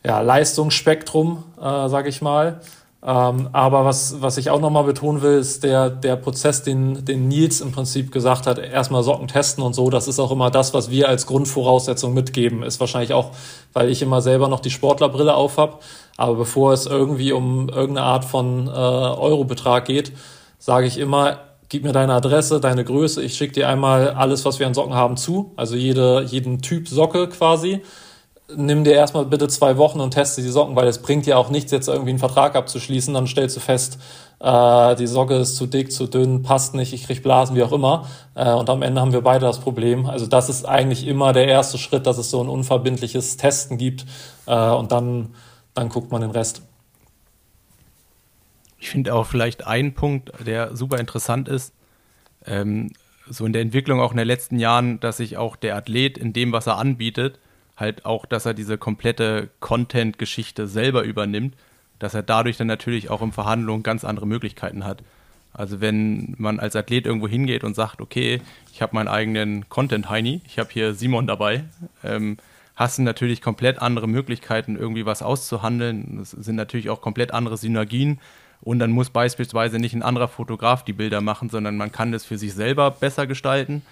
C: ja, Leistungsspektrum, äh, sage ich mal. Ähm, aber was, was ich auch nochmal betonen will, ist der, der Prozess, den, den Nils im Prinzip gesagt hat, erstmal Socken testen und so, das ist auch immer das, was wir als Grundvoraussetzung mitgeben. Ist wahrscheinlich auch, weil ich immer selber noch die Sportlerbrille auf habe. Aber bevor es irgendwie um irgendeine Art von äh, Eurobetrag geht, sage ich immer, gib mir deine Adresse, deine Größe, ich schicke dir einmal alles, was wir an Socken haben, zu. Also jede, jeden Typ Socke quasi nimm dir erstmal bitte zwei Wochen und teste die Socken, weil es bringt ja auch nichts, jetzt irgendwie einen Vertrag abzuschließen, dann stellst du fest, äh, die Socke ist zu dick, zu dünn, passt nicht, ich krieg Blasen, wie auch immer. Äh, und am Ende haben wir beide das Problem. Also das ist eigentlich immer der erste Schritt, dass es so ein unverbindliches Testen gibt äh, und dann, dann guckt man den Rest.
A: Ich finde auch vielleicht ein Punkt, der super interessant ist, ähm, so in der Entwicklung auch in den letzten Jahren, dass sich auch der Athlet in dem, was er anbietet, halt auch, dass er diese komplette Content-Geschichte selber übernimmt, dass er dadurch dann natürlich auch in Verhandlungen ganz andere Möglichkeiten hat. Also wenn man als Athlet irgendwo hingeht und sagt, okay, ich habe meinen eigenen Content Heini, ich habe hier Simon dabei, ähm, hast du natürlich komplett andere Möglichkeiten, irgendwie was auszuhandeln. Es sind natürlich auch komplett andere Synergien. Und dann muss beispielsweise nicht ein anderer Fotograf die Bilder machen, sondern man kann das für sich selber besser gestalten.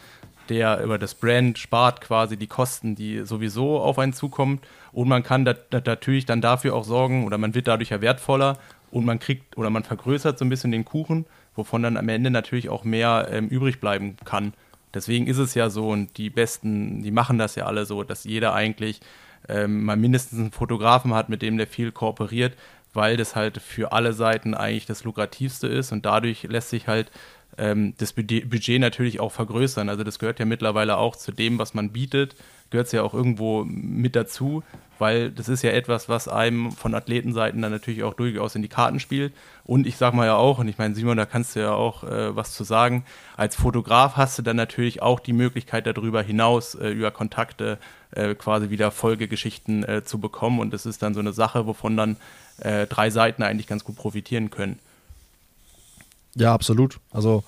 A: Der über das Brand spart quasi die Kosten, die sowieso auf einen zukommen. Und man kann natürlich dann dafür auch sorgen, oder man wird dadurch ja wertvoller und man kriegt oder man vergrößert so ein bisschen den Kuchen, wovon dann am Ende natürlich auch mehr ähm, übrig bleiben kann. Deswegen ist es ja so und die Besten, die machen das ja alle so, dass jeder eigentlich ähm, mal mindestens einen Fotografen hat, mit dem der viel kooperiert, weil das halt für alle Seiten eigentlich das lukrativste ist und dadurch lässt sich halt ähm, das Budget natürlich auch vergrößern. Also das gehört ja mittlerweile auch zu dem, was man bietet, gehört es ja auch irgendwo mit dazu, weil das ist ja etwas, was einem von Athletenseiten dann natürlich auch durchaus in die Karten spielt. Und ich sag mal ja auch, und ich meine, Simon, da kannst du ja auch äh, was zu sagen, als Fotograf hast du dann natürlich auch die Möglichkeit, darüber hinaus äh, über Kontakte äh, quasi wieder Folgegeschichten äh, zu bekommen. Und das ist dann so eine Sache, wovon dann äh, drei Seiten eigentlich ganz gut profitieren können.
B: Ja, absolut. Also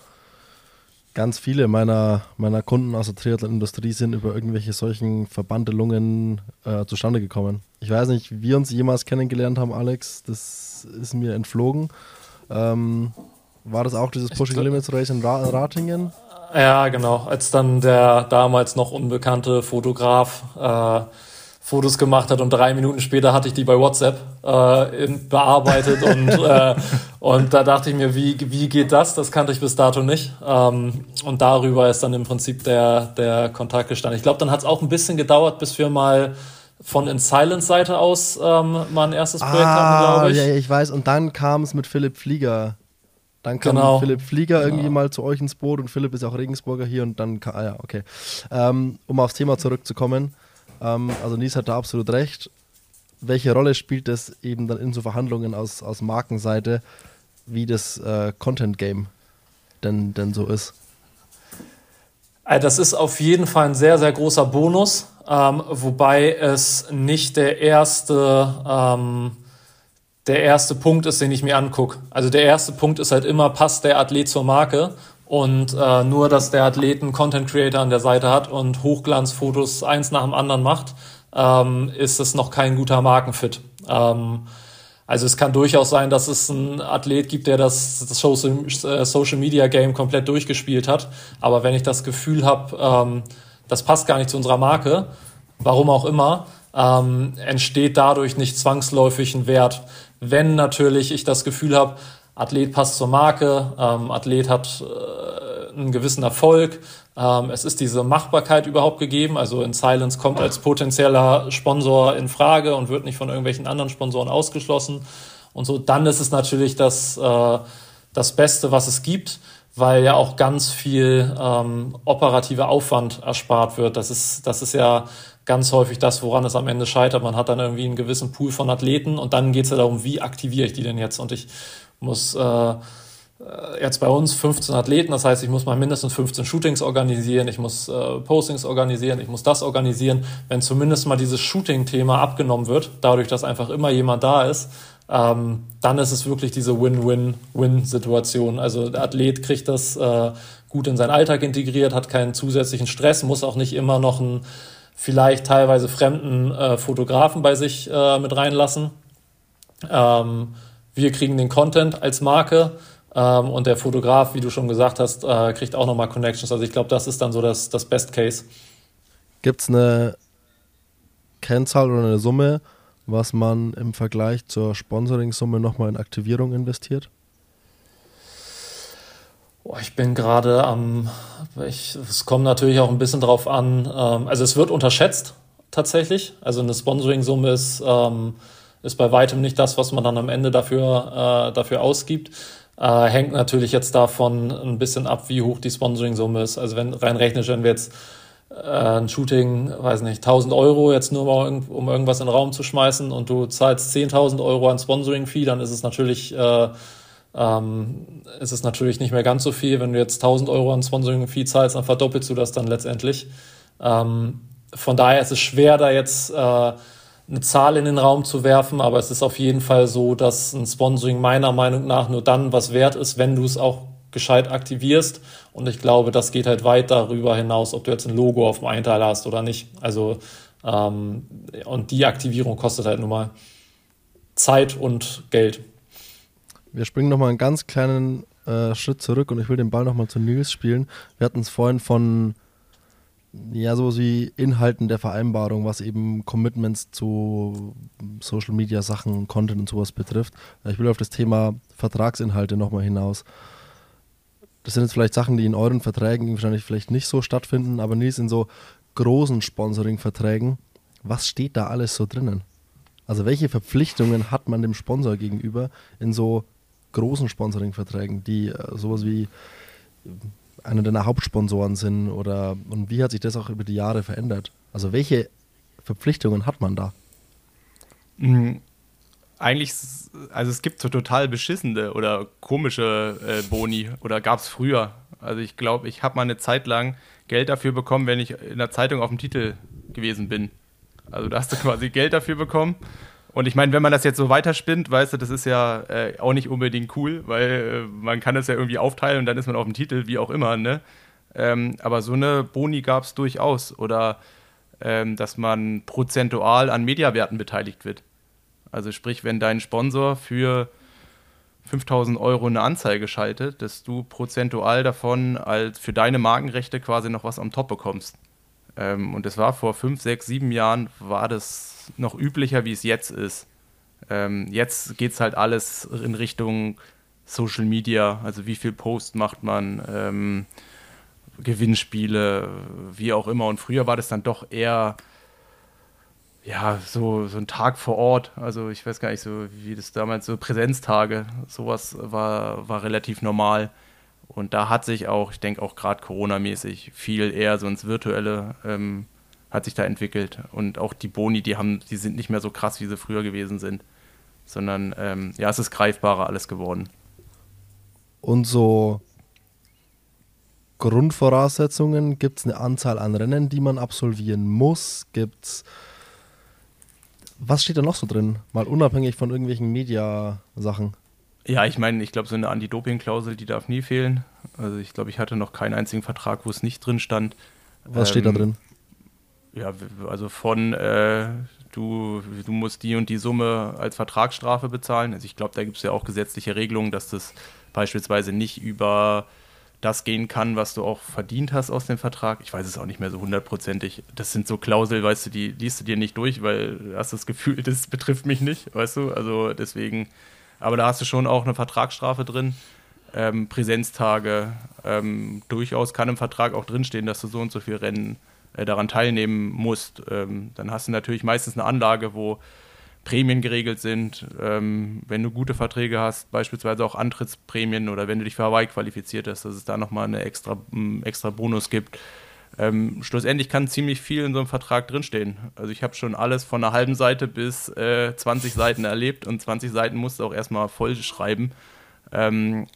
B: ganz viele meiner, meiner Kunden aus der Triathlon-Industrie sind über irgendwelche solchen Verbandelungen äh, zustande gekommen. Ich weiß nicht, wie wir uns jemals kennengelernt haben, Alex. Das ist mir entflogen. Ähm, war das auch dieses Pushing Limits Race in Ratingen?
C: Ja, genau. Als dann der damals noch unbekannte Fotograf äh, Fotos gemacht hat und drei Minuten später hatte ich die bei WhatsApp äh, bearbeitet und, äh, und da dachte ich mir, wie, wie geht das? Das kannte ich bis dato nicht. Ähm, und darüber ist dann im Prinzip der, der Kontakt gestanden. Ich glaube, dann hat es auch ein bisschen gedauert, bis wir mal von In Silence Seite aus ähm, mal ein erstes Projekt ah, hatten, glaube ich.
B: Ja, ich weiß. Und dann kam es mit Philipp Flieger. Dann kam genau. Philipp Flieger irgendwie genau. mal zu euch ins Boot und Philipp ist auch Regensburger hier und dann, ah ja, okay. Ähm, um aufs Thema zurückzukommen. Ähm, also Nies hat da absolut recht. Welche Rolle spielt es eben dann in so Verhandlungen aus, aus Markenseite, wie das äh, Content-Game denn, denn so ist?
C: Äh, das ist auf jeden Fall ein sehr, sehr großer Bonus, ähm, wobei es nicht der erste, ähm, der erste Punkt ist, den ich mir angucke. Also der erste Punkt ist halt immer, passt der Athlet zur Marke? Und äh, nur, dass der Athlet einen Content Creator an der Seite hat und Hochglanzfotos eins nach dem anderen macht, ähm, ist es noch kein guter Markenfit. Ähm, also es kann durchaus sein, dass es einen Athlet gibt, der das, das äh, Social Media Game komplett durchgespielt hat. Aber wenn ich das Gefühl habe, ähm, das passt gar nicht zu unserer Marke, warum auch immer, ähm, entsteht dadurch nicht zwangsläufig ein Wert. Wenn natürlich ich das Gefühl habe, Athlet passt zur Marke, ähm, Athlet hat äh, einen gewissen Erfolg. Ähm, es ist diese Machbarkeit überhaupt gegeben. Also in Silence kommt als potenzieller Sponsor in Frage und wird nicht von irgendwelchen anderen Sponsoren ausgeschlossen. Und so, dann ist es natürlich das, äh, das Beste, was es gibt, weil ja auch ganz viel ähm, operativer Aufwand erspart wird. Das ist, das ist ja ganz häufig das, woran es am Ende scheitert. Man hat dann irgendwie einen gewissen Pool von Athleten und dann geht es ja darum, wie aktiviere ich die denn jetzt? Und ich muss äh, äh jetzt bei uns 15 Athleten, das heißt, ich muss mal mindestens 15 Shootings organisieren, ich muss äh, Postings organisieren, ich muss das organisieren. Wenn zumindest mal dieses Shooting-Thema abgenommen wird, dadurch, dass einfach immer jemand da ist, ähm, dann ist es wirklich diese Win-Win-Win-Situation. Also der Athlet kriegt das äh, gut in seinen Alltag integriert, hat keinen zusätzlichen Stress, muss auch nicht immer noch einen vielleicht teilweise fremden äh, Fotografen bei sich äh, mit reinlassen. Ähm, wir kriegen den Content als Marke ähm, und der Fotograf, wie du schon gesagt hast, äh, kriegt auch nochmal Connections. Also ich glaube, das ist dann so das, das Best Case.
B: Gibt es eine Kennzahl oder eine Summe, was man im Vergleich zur Sponsoring-Summe nochmal in Aktivierung investiert?
C: ich bin gerade am, es kommt natürlich auch ein bisschen drauf an, ähm, also es wird unterschätzt tatsächlich. Also eine Sponsoring-Summe ist ähm, ist bei weitem nicht das, was man dann am Ende dafür, äh, dafür ausgibt. Äh, hängt natürlich jetzt davon ein bisschen ab, wie hoch die Sponsoring-Summe ist. Also wenn rein rechnerisch, wenn wir jetzt äh, ein Shooting, weiß nicht, 1000 Euro jetzt nur mal, um irgendwas in den Raum zu schmeißen und du zahlst 10.000 Euro an Sponsoring-Fee, dann ist es natürlich, äh, ähm, ist es natürlich nicht mehr ganz so viel. Wenn du jetzt 1000 Euro an Sponsoring-Fee zahlst, dann verdoppelst du das dann letztendlich. Ähm, von daher ist es schwer, da jetzt äh, eine Zahl in den Raum zu werfen, aber es ist auf jeden Fall so, dass ein Sponsoring meiner Meinung nach nur dann was wert ist, wenn du es auch gescheit aktivierst. Und ich glaube, das geht halt weit darüber hinaus, ob du jetzt ein Logo auf dem Einteil hast oder nicht. Also, ähm, und die Aktivierung kostet halt nun mal Zeit und Geld.
B: Wir springen nochmal einen ganz kleinen äh, Schritt zurück und ich will den Ball nochmal zu Nils spielen. Wir hatten es vorhin von ja, so wie Inhalten der Vereinbarung, was eben Commitments zu Social Media Sachen, Content und sowas betrifft. Ich will auf das Thema Vertragsinhalte nochmal hinaus. Das sind jetzt vielleicht Sachen, die in euren Verträgen wahrscheinlich vielleicht nicht so stattfinden, aber Nils in so großen Sponsoring-Verträgen, was steht da alles so drinnen? Also welche Verpflichtungen hat man dem Sponsor gegenüber in so großen Sponsoring-Verträgen, die äh, sowas wie einer deiner Hauptsponsoren sind oder und wie hat sich das auch über die Jahre verändert? Also welche Verpflichtungen hat man da?
A: Mhm. Eigentlich, also es gibt so total beschissene oder komische äh, Boni oder gab es früher. Also ich glaube, ich habe mal eine Zeit lang Geld dafür bekommen, wenn ich in der Zeitung auf dem Titel gewesen bin. Also da hast du quasi Geld dafür bekommen und ich meine, wenn man das jetzt so weiterspinnt, weißt du, das ist ja äh, auch nicht unbedingt cool, weil äh, man kann das ja irgendwie aufteilen und dann ist man auf dem Titel, wie auch immer, ne? Ähm, aber so eine Boni gab es durchaus. Oder ähm, dass man prozentual an Mediawerten beteiligt wird. Also sprich, wenn dein Sponsor für 5000 Euro eine Anzeige schaltet, dass du prozentual davon als für deine Markenrechte quasi noch was am Top bekommst. Ähm, und das war vor fünf, sechs, sieben Jahren, war das noch üblicher, wie es jetzt ist. Ähm, jetzt geht es halt alles in Richtung Social Media, also wie viel Post macht man, ähm, Gewinnspiele, wie auch immer. Und früher war das dann doch eher ja, so, so ein Tag vor Ort. Also ich weiß gar nicht so, wie das damals, so Präsenztage, sowas war, war relativ normal. Und da hat sich auch, ich denke auch gerade Corona-mäßig, viel eher so ins Virtuelle ähm, hat sich da entwickelt. Und auch die Boni, die haben, die sind nicht mehr so krass, wie sie früher gewesen sind. Sondern ähm, ja, es ist greifbarer alles geworden.
B: Und so Grundvoraussetzungen, gibt es eine Anzahl an Rennen, die man absolvieren muss? Gibt's was steht da noch so drin? Mal unabhängig von irgendwelchen Media-Sachen.
A: Ja, ich meine, ich glaube, so eine Anti-Doping-Klausel, die darf nie fehlen. Also ich glaube, ich hatte noch keinen einzigen Vertrag, wo es nicht drin stand.
B: Was ähm, steht da ähm, drin?
A: Ja, also von äh, du, du musst die und die Summe als Vertragsstrafe bezahlen. Also ich glaube, da gibt es ja auch gesetzliche Regelungen, dass das beispielsweise nicht über das gehen kann, was du auch verdient hast aus dem Vertrag. Ich weiß es auch nicht mehr so hundertprozentig. Das sind so Klauseln, weißt du, die liest du dir nicht durch, weil du hast das Gefühl, das betrifft mich nicht, weißt du. Also deswegen, aber da hast du schon auch eine Vertragsstrafe drin. Ähm, Präsenztage, ähm, durchaus kann im Vertrag auch drinstehen, dass du so und so viel Rennen äh, daran teilnehmen musst. Ähm, dann hast du natürlich meistens eine Anlage, wo Prämien geregelt sind. Ähm, wenn du gute Verträge hast, beispielsweise auch Antrittsprämien oder wenn du dich für Hawaii qualifiziert hast, dass es da nochmal eine extra, einen extra Bonus gibt. Ähm, schlussendlich kann ziemlich viel in so einem Vertrag drinstehen. Also ich habe schon alles von einer halben Seite bis äh, 20 Seiten erlebt und 20 Seiten musst du auch erstmal voll schreiben. Ähm,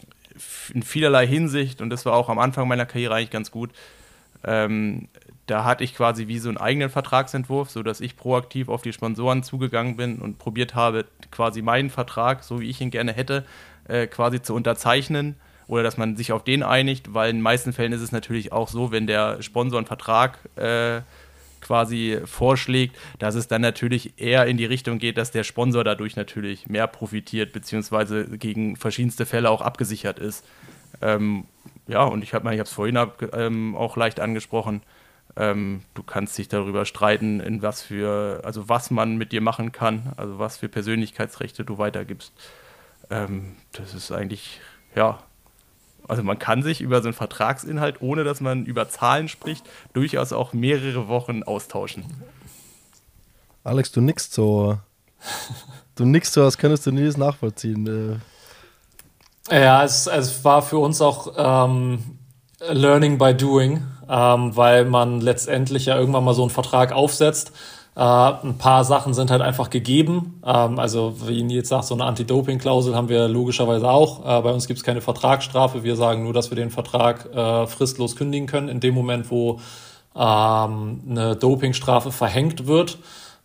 A: in vielerlei Hinsicht, und das war auch am Anfang meiner Karriere eigentlich ganz gut, ähm, da hatte ich quasi wie so einen eigenen Vertragsentwurf, sodass ich proaktiv auf die Sponsoren zugegangen bin und probiert habe, quasi meinen Vertrag, so wie ich ihn gerne hätte, äh, quasi zu unterzeichnen oder dass man sich auf den einigt, weil in den meisten Fällen ist es natürlich auch so, wenn der Sponsor einen Vertrag äh, quasi vorschlägt, dass es dann natürlich eher in die Richtung geht, dass der Sponsor dadurch natürlich mehr profitiert, beziehungsweise gegen verschiedenste Fälle auch abgesichert ist. Ähm, ja, und ich habe ich es vorhin ähm, auch leicht angesprochen, ähm, du kannst dich darüber streiten, in was für, also was man mit dir machen kann, also was für Persönlichkeitsrechte du weitergibst. Ähm, das ist eigentlich, ja, also man kann sich über so einen Vertragsinhalt, ohne dass man über Zahlen spricht, durchaus auch mehrere Wochen austauschen.
B: Alex, du nix so. Du nix so, als könntest du nie das nachvollziehen.
C: Äh. Ja, es, es war für uns auch ähm, Learning by Doing ähm, weil man letztendlich ja irgendwann mal so einen Vertrag aufsetzt. Äh, ein paar Sachen sind halt einfach gegeben. Ähm, also wie Nils sagt, so eine Anti-Doping-Klausel haben wir logischerweise auch. Äh, bei uns gibt es keine Vertragsstrafe. Wir sagen nur, dass wir den Vertrag äh, fristlos kündigen können in dem Moment, wo ähm, eine Dopingstrafe verhängt wird.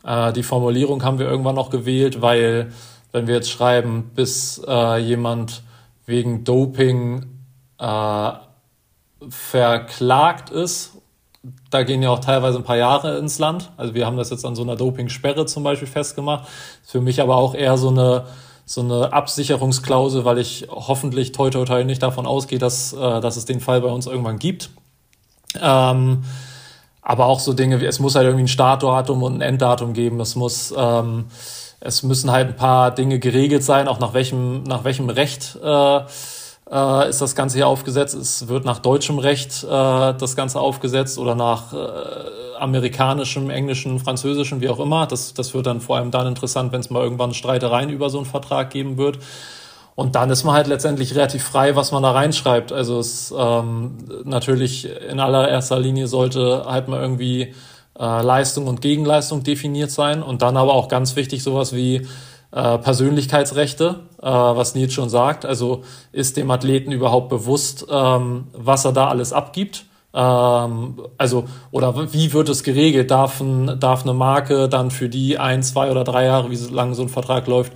C: Äh, die Formulierung haben wir irgendwann noch gewählt, weil wenn wir jetzt schreiben, bis äh, jemand wegen Doping äh, verklagt ist, da gehen ja auch teilweise ein paar Jahre ins Land. Also wir haben das jetzt an so einer Dopingsperre zum Beispiel festgemacht. Für mich aber auch eher so eine so eine Absicherungsklausel, weil ich hoffentlich toi toi toi nicht davon ausgehe, dass, äh, dass es den Fall bei uns irgendwann gibt. Ähm, aber auch so Dinge wie, es muss halt irgendwie ein Startdatum und ein Enddatum geben. Es muss, ähm, es müssen halt ein paar Dinge geregelt sein, auch nach welchem, nach welchem Recht äh, äh, ist das Ganze hier aufgesetzt. Es wird nach deutschem Recht äh, das Ganze aufgesetzt oder nach äh, amerikanischem, englischem, französischem, wie auch immer. Das, das wird dann vor allem dann interessant, wenn es mal irgendwann Streitereien über so einen Vertrag geben wird. Und dann ist man halt letztendlich relativ frei, was man da reinschreibt. Also es ähm, natürlich in allererster Linie sollte halt mal irgendwie äh, Leistung und Gegenleistung definiert sein. Und dann aber auch ganz wichtig sowas wie äh, Persönlichkeitsrechte, äh, was Nils schon sagt. Also ist dem Athleten überhaupt bewusst, ähm, was er da alles abgibt? Ähm, also, oder wie wird es geregelt? Darf, ein, darf eine Marke dann für die ein, zwei oder drei Jahre, wie lange so ein Vertrag läuft,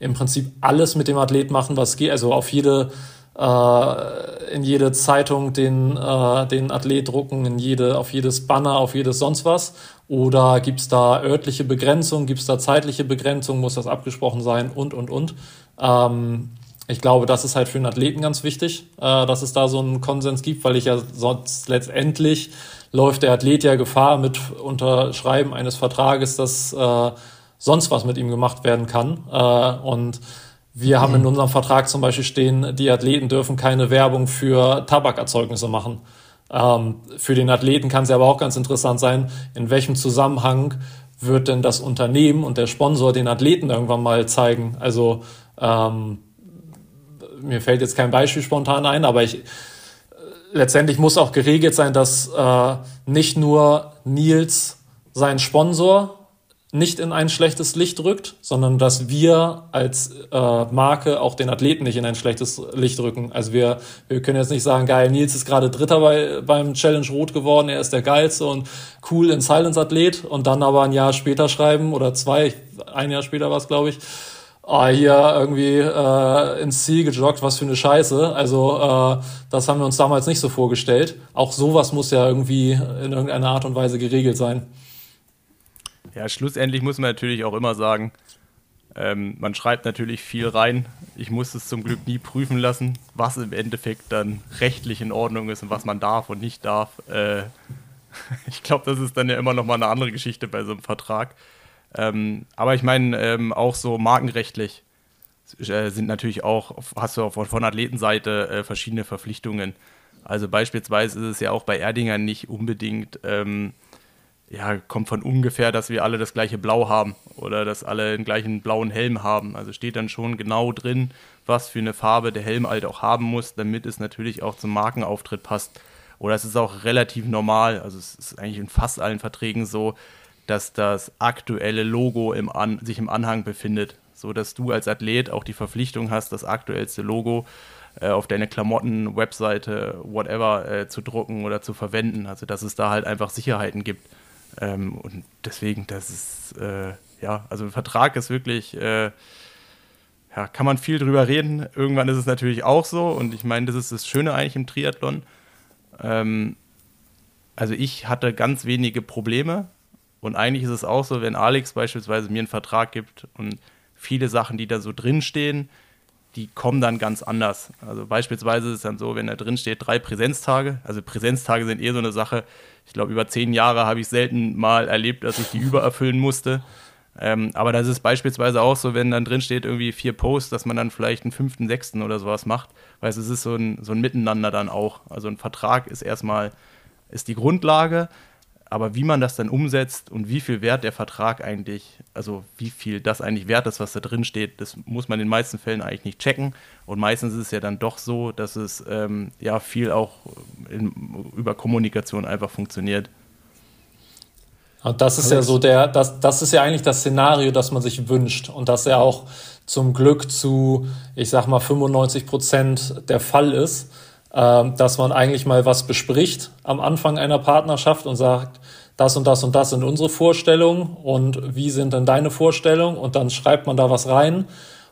C: im Prinzip alles mit dem Athlet machen, was geht? Also auf jede äh, in jede Zeitung den, äh, den Athlet drucken, in jede, auf jedes Banner, auf jedes sonst was? Oder gibt es da örtliche Begrenzung, gibt es da zeitliche Begrenzung, muss das abgesprochen sein und, und, und. Ähm, ich glaube, das ist halt für einen Athleten ganz wichtig, äh, dass es da so einen Konsens gibt, weil ich ja sonst letztendlich läuft der Athlet ja Gefahr mit Unterschreiben eines Vertrages, dass äh, sonst was mit ihm gemacht werden kann. Äh, und wir haben in mhm. unserem Vertrag zum Beispiel stehen, die Athleten dürfen keine Werbung für Tabakerzeugnisse machen. Ähm, für den Athleten kann es aber auch ganz interessant sein, in welchem Zusammenhang wird denn das Unternehmen und der Sponsor den Athleten irgendwann mal zeigen. Also ähm, mir fällt jetzt kein Beispiel spontan ein, aber ich letztendlich muss auch geregelt sein, dass äh, nicht nur Nils sein Sponsor nicht in ein schlechtes Licht rückt, sondern dass wir als äh, Marke auch den Athleten nicht in ein schlechtes Licht rücken. Also wir, wir können jetzt nicht sagen, geil, Nils ist gerade Dritter bei, beim Challenge Rot geworden, er ist der geilste und cool in Silence Athlet und dann aber ein Jahr später schreiben oder zwei, ein Jahr später war es, glaube ich, ah, hier irgendwie äh, ins Ziel gejoggt, was für eine Scheiße. Also äh, das haben wir uns damals nicht so vorgestellt. Auch sowas muss ja irgendwie in irgendeiner Art und Weise geregelt sein.
A: Ja, schlussendlich muss man natürlich auch immer sagen, ähm, man schreibt natürlich viel rein. Ich muss es zum Glück nie prüfen lassen, was im Endeffekt dann rechtlich in Ordnung ist und was man darf und nicht darf. Äh, ich glaube, das ist dann ja immer noch mal eine andere Geschichte bei so einem Vertrag. Ähm, aber ich meine, ähm, auch so markenrechtlich äh, sind natürlich auch, hast du auch von, Athletenseite äh, verschiedene Verpflichtungen. Also beispielsweise ist es ja auch bei Erdinger nicht unbedingt ähm, ja, kommt von ungefähr, dass wir alle das gleiche Blau haben oder dass alle den gleichen blauen Helm haben. Also steht dann schon genau drin, was für eine Farbe der Helm halt auch haben muss, damit es natürlich auch zum Markenauftritt passt. Oder es ist auch relativ normal, also es ist eigentlich in fast allen Verträgen so, dass das aktuelle Logo im An sich im Anhang befindet, so dass du als Athlet auch die Verpflichtung hast, das aktuellste Logo äh, auf deine Klamotten, Webseite, whatever äh, zu drucken oder zu verwenden. Also dass es da halt einfach Sicherheiten gibt. Ähm, und deswegen, das ist, äh, ja, also ein Vertrag ist wirklich, äh, ja, kann man viel drüber reden. Irgendwann ist es natürlich auch so und ich meine, das ist das Schöne eigentlich im Triathlon. Ähm, also ich hatte ganz wenige Probleme und eigentlich ist es auch so, wenn Alex beispielsweise mir einen Vertrag gibt und viele Sachen, die da so drinstehen, die kommen dann ganz anders. Also beispielsweise ist es dann so, wenn da drin steht, drei Präsenztage. Also Präsenztage sind eher so eine Sache. Ich glaube, über zehn Jahre habe ich selten mal erlebt, dass ich die übererfüllen musste. Ähm, aber das ist beispielsweise auch so, wenn dann drin steht, irgendwie vier Posts, dass man dann vielleicht einen fünften, sechsten oder sowas macht. Weil es ist so ein, so ein Miteinander dann auch. Also ein Vertrag ist erstmal, ist die Grundlage, aber wie man das dann umsetzt und wie viel Wert der Vertrag eigentlich, also wie viel das eigentlich wert ist, was da drin steht, das muss man in den meisten Fällen eigentlich nicht checken. Und meistens ist es ja dann doch so, dass es ähm, ja viel auch in, über Kommunikation einfach funktioniert.
C: Und das ist ja so der, das, das ist ja eigentlich das Szenario, das man sich wünscht. Und das ja auch zum Glück zu, ich sag mal, 95 Prozent der Fall ist dass man eigentlich mal was bespricht am Anfang einer Partnerschaft und sagt, das und das und das sind unsere Vorstellungen und wie sind denn deine Vorstellungen und dann schreibt man da was rein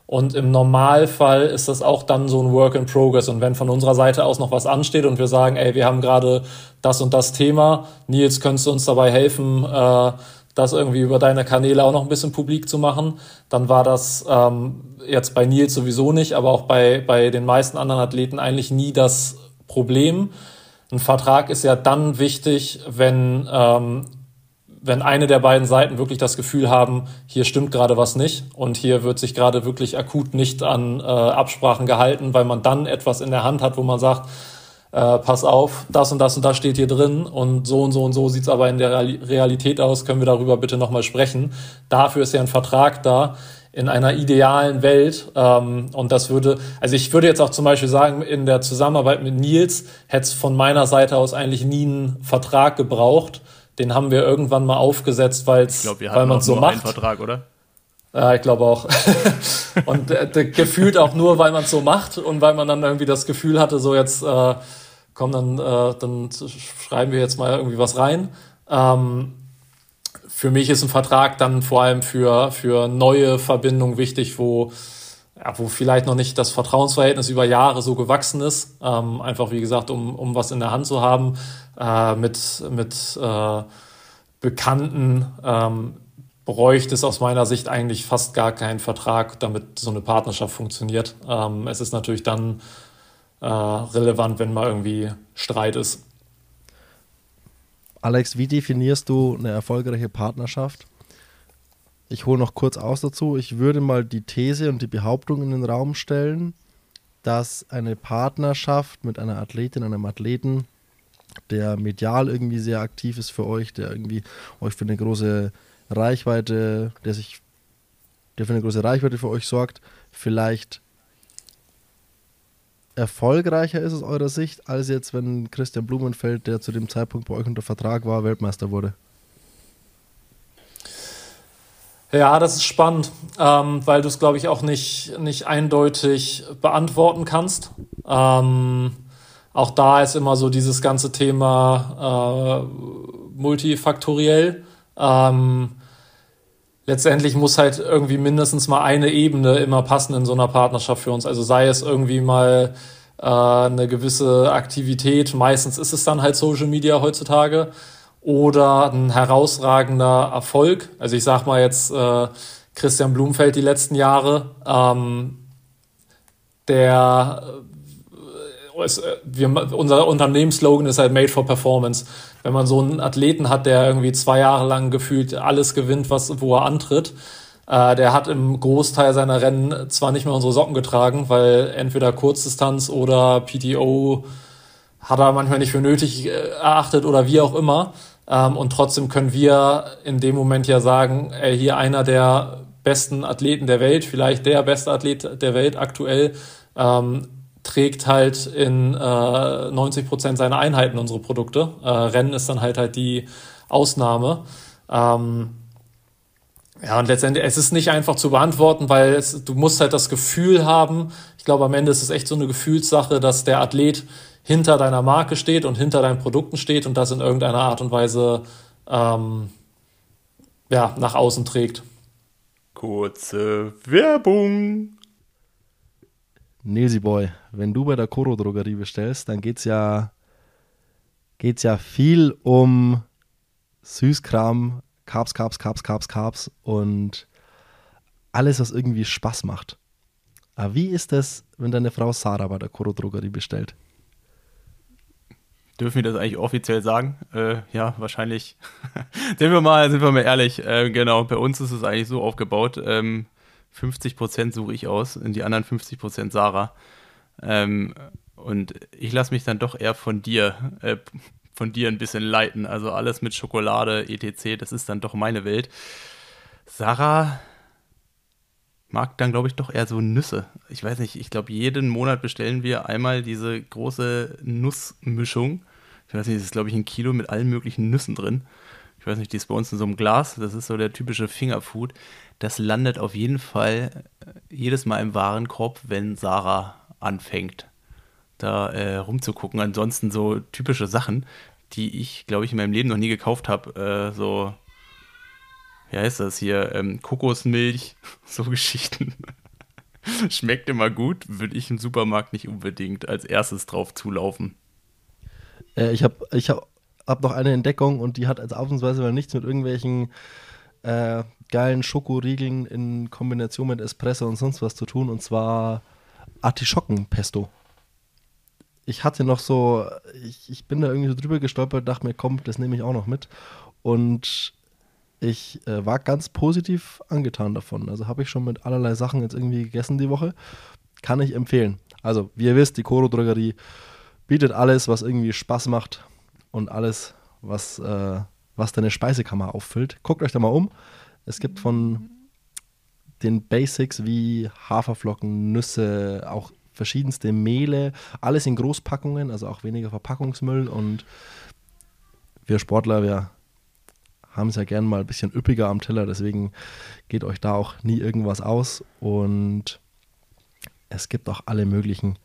C: Und im Normalfall ist das auch dann so ein Work in Progress. Und wenn von unserer Seite aus noch was ansteht und wir sagen, ey, wir haben gerade das und das Thema, Nils, könntest du uns dabei helfen, äh, das irgendwie über deine Kanäle auch noch ein bisschen publik zu machen, dann war das ähm, jetzt bei Nils sowieso nicht, aber auch bei, bei den meisten anderen Athleten eigentlich nie das Problem. Ein Vertrag ist ja dann wichtig, wenn ähm, wenn eine der beiden Seiten wirklich das Gefühl haben, hier stimmt gerade was nicht und hier wird sich gerade wirklich akut nicht an äh, Absprachen gehalten, weil man dann etwas in der Hand hat, wo man sagt, äh, pass auf, das und das und das steht hier drin und so und so und so sieht's aber in der Realität aus, können wir darüber bitte nochmal sprechen. Dafür ist ja ein Vertrag da in einer idealen Welt. Ähm, und das würde, also ich würde jetzt auch zum Beispiel sagen, in der Zusammenarbeit mit Nils hätte es von meiner Seite aus eigentlich nie einen Vertrag gebraucht, den haben wir irgendwann mal aufgesetzt, weil's, weil man so macht. Einen
A: Vertrag, oder?
C: Ja, ich glaube auch. und äh, gefühlt auch nur, weil man es so macht und weil man dann irgendwie das Gefühl hatte, so jetzt äh, komm, dann, äh, dann schreiben wir jetzt mal irgendwie was rein. Ähm, für mich ist ein Vertrag dann vor allem für, für neue Verbindungen wichtig, wo, ja, wo vielleicht noch nicht das Vertrauensverhältnis über Jahre so gewachsen ist. Ähm, einfach, wie gesagt, um, um was in der Hand zu haben äh, mit, mit äh, Bekannten ähm, bräuchte es aus meiner Sicht eigentlich fast gar keinen Vertrag, damit so eine Partnerschaft funktioniert. Ähm, es ist natürlich dann äh, relevant, wenn mal irgendwie Streit ist.
B: Alex, wie definierst du eine erfolgreiche Partnerschaft? Ich hole noch kurz aus dazu. Ich würde mal die These und die Behauptung in den Raum stellen, dass eine Partnerschaft mit einer Athletin, einem Athleten der medial irgendwie sehr aktiv ist für euch, der irgendwie euch für eine große Reichweite, der sich, der für eine große Reichweite für euch sorgt, vielleicht erfolgreicher ist aus eurer Sicht, als jetzt, wenn Christian Blumenfeld, der zu dem Zeitpunkt bei euch unter Vertrag war, Weltmeister wurde?
C: Ja, das ist spannend, ähm, weil du es, glaube ich, auch nicht, nicht eindeutig beantworten kannst. Ähm, auch da ist immer so dieses ganze Thema äh, multifaktoriell. Ähm, letztendlich muss halt irgendwie mindestens mal eine Ebene immer passen in so einer Partnerschaft für uns. Also sei es irgendwie mal äh, eine gewisse Aktivität, meistens ist es dann halt Social Media heutzutage, oder ein herausragender Erfolg. Also ich sag mal jetzt äh, Christian Blumfeld die letzten Jahre, ähm, der es, äh, wir, unser Unternehmensslogan ist halt Made for Performance. Wenn man so einen Athleten hat, der irgendwie zwei Jahre lang gefühlt alles gewinnt, was, wo er antritt, äh, der hat im Großteil seiner Rennen zwar nicht mehr unsere Socken getragen, weil entweder Kurzdistanz oder PTO hat er manchmal nicht für nötig äh, erachtet oder wie auch immer. Ähm, und trotzdem können wir in dem Moment ja sagen, ey, hier einer der besten Athleten der Welt, vielleicht der beste Athlet der Welt aktuell, ähm, trägt halt in äh, 90 Prozent seiner Einheiten unsere Produkte. Äh, Rennen ist dann halt halt die Ausnahme. Ähm, ja, und letztendlich, es ist nicht einfach zu beantworten, weil es, du musst halt das Gefühl haben, ich glaube, am Ende ist es echt so eine Gefühlssache, dass der Athlet hinter deiner Marke steht und hinter deinen Produkten steht und das in irgendeiner Art und Weise ähm, ja, nach außen trägt.
A: Kurze Werbung.
B: Nilsi Boy, wenn du bei der Koro Drogerie bestellst, dann geht es ja, geht's ja viel um Süßkram, Carbs, Carbs, Carbs, Carbs, Carbs und alles, was irgendwie Spaß macht. Aber wie ist das, wenn deine Frau Sarah bei der Koro Drogerie bestellt?
A: Dürfen wir das eigentlich offiziell sagen? Äh, ja, wahrscheinlich. sind wir mal, sind wir mal ehrlich. Äh, genau, bei uns ist es eigentlich so aufgebaut. Ähm, 50% suche ich aus und die anderen 50% Sarah. Ähm, und ich lasse mich dann doch eher von dir, äh, von dir ein bisschen leiten. Also alles mit Schokolade, etc., das ist dann doch meine Welt. Sarah mag dann, glaube ich, doch eher so Nüsse. Ich weiß nicht, ich glaube, jeden Monat bestellen wir einmal diese große Nussmischung. Ich weiß nicht, das ist, glaube ich, ein Kilo mit allen möglichen Nüssen drin. Ich weiß nicht, die ist bei uns in so einem Glas. Das ist so der typische Fingerfood das landet auf jeden Fall äh, jedes Mal im Warenkorb, wenn Sarah anfängt, da äh, rumzugucken. Ansonsten so typische Sachen, die ich, glaube ich, in meinem Leben noch nie gekauft habe. Äh, so, wie heißt das hier? Ähm, Kokosmilch, so Geschichten. Schmeckt immer gut, würde ich im Supermarkt nicht unbedingt als erstes drauf zulaufen.
B: Äh, ich habe ich hab, hab noch eine Entdeckung und die hat als ausnahmsweise mal nichts mit irgendwelchen äh, geilen Schokoriegeln in Kombination mit Espresso und sonst was zu tun und zwar Artischockenpesto. Ich hatte noch so, ich, ich bin da irgendwie so drüber gestolpert, dachte mir, komm, das nehme ich auch noch mit. Und ich äh, war ganz positiv angetan davon. Also habe ich schon mit allerlei Sachen jetzt irgendwie gegessen die Woche. Kann ich empfehlen. Also, wie ihr wisst, die Koro Drogerie bietet alles, was irgendwie Spaß macht und alles, was, äh, was deine Speisekammer auffüllt. Guckt euch da mal um. Es gibt von den Basics wie Haferflocken, Nüsse, auch verschiedenste Mehle, alles in Großpackungen, also auch weniger Verpackungsmüll und wir Sportler, wir haben es ja gern mal ein bisschen üppiger am Teller, deswegen geht euch da auch nie irgendwas aus und es gibt auch alle möglichen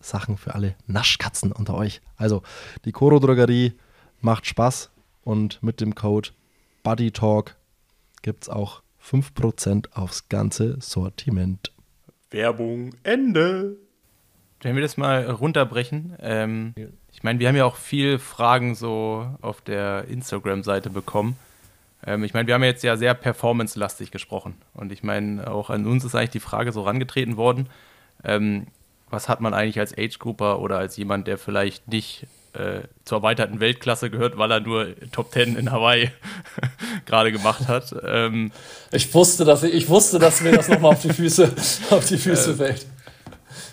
B: Sachen für alle Naschkatzen unter euch. Also die Koro Drogerie macht Spaß und mit dem Code BuddyTalk gibt es auch 5% aufs ganze Sortiment.
A: Werbung Ende. Wenn wir das mal runterbrechen, ähm, ich meine, wir haben ja auch viel Fragen so auf der Instagram-Seite bekommen. Ähm, ich meine, wir haben jetzt ja sehr performance-lastig gesprochen. Und ich meine, auch an uns ist eigentlich die Frage so rangetreten worden, ähm, was hat man eigentlich als Age-Grouper oder als jemand, der vielleicht nicht äh, zur erweiterten Weltklasse gehört, weil er nur Top Ten in Hawaii gerade gemacht hat. Ähm,
C: ich wusste, dass ich, ich wusste, dass mir das nochmal auf die Füße, auf die Füße äh, fällt.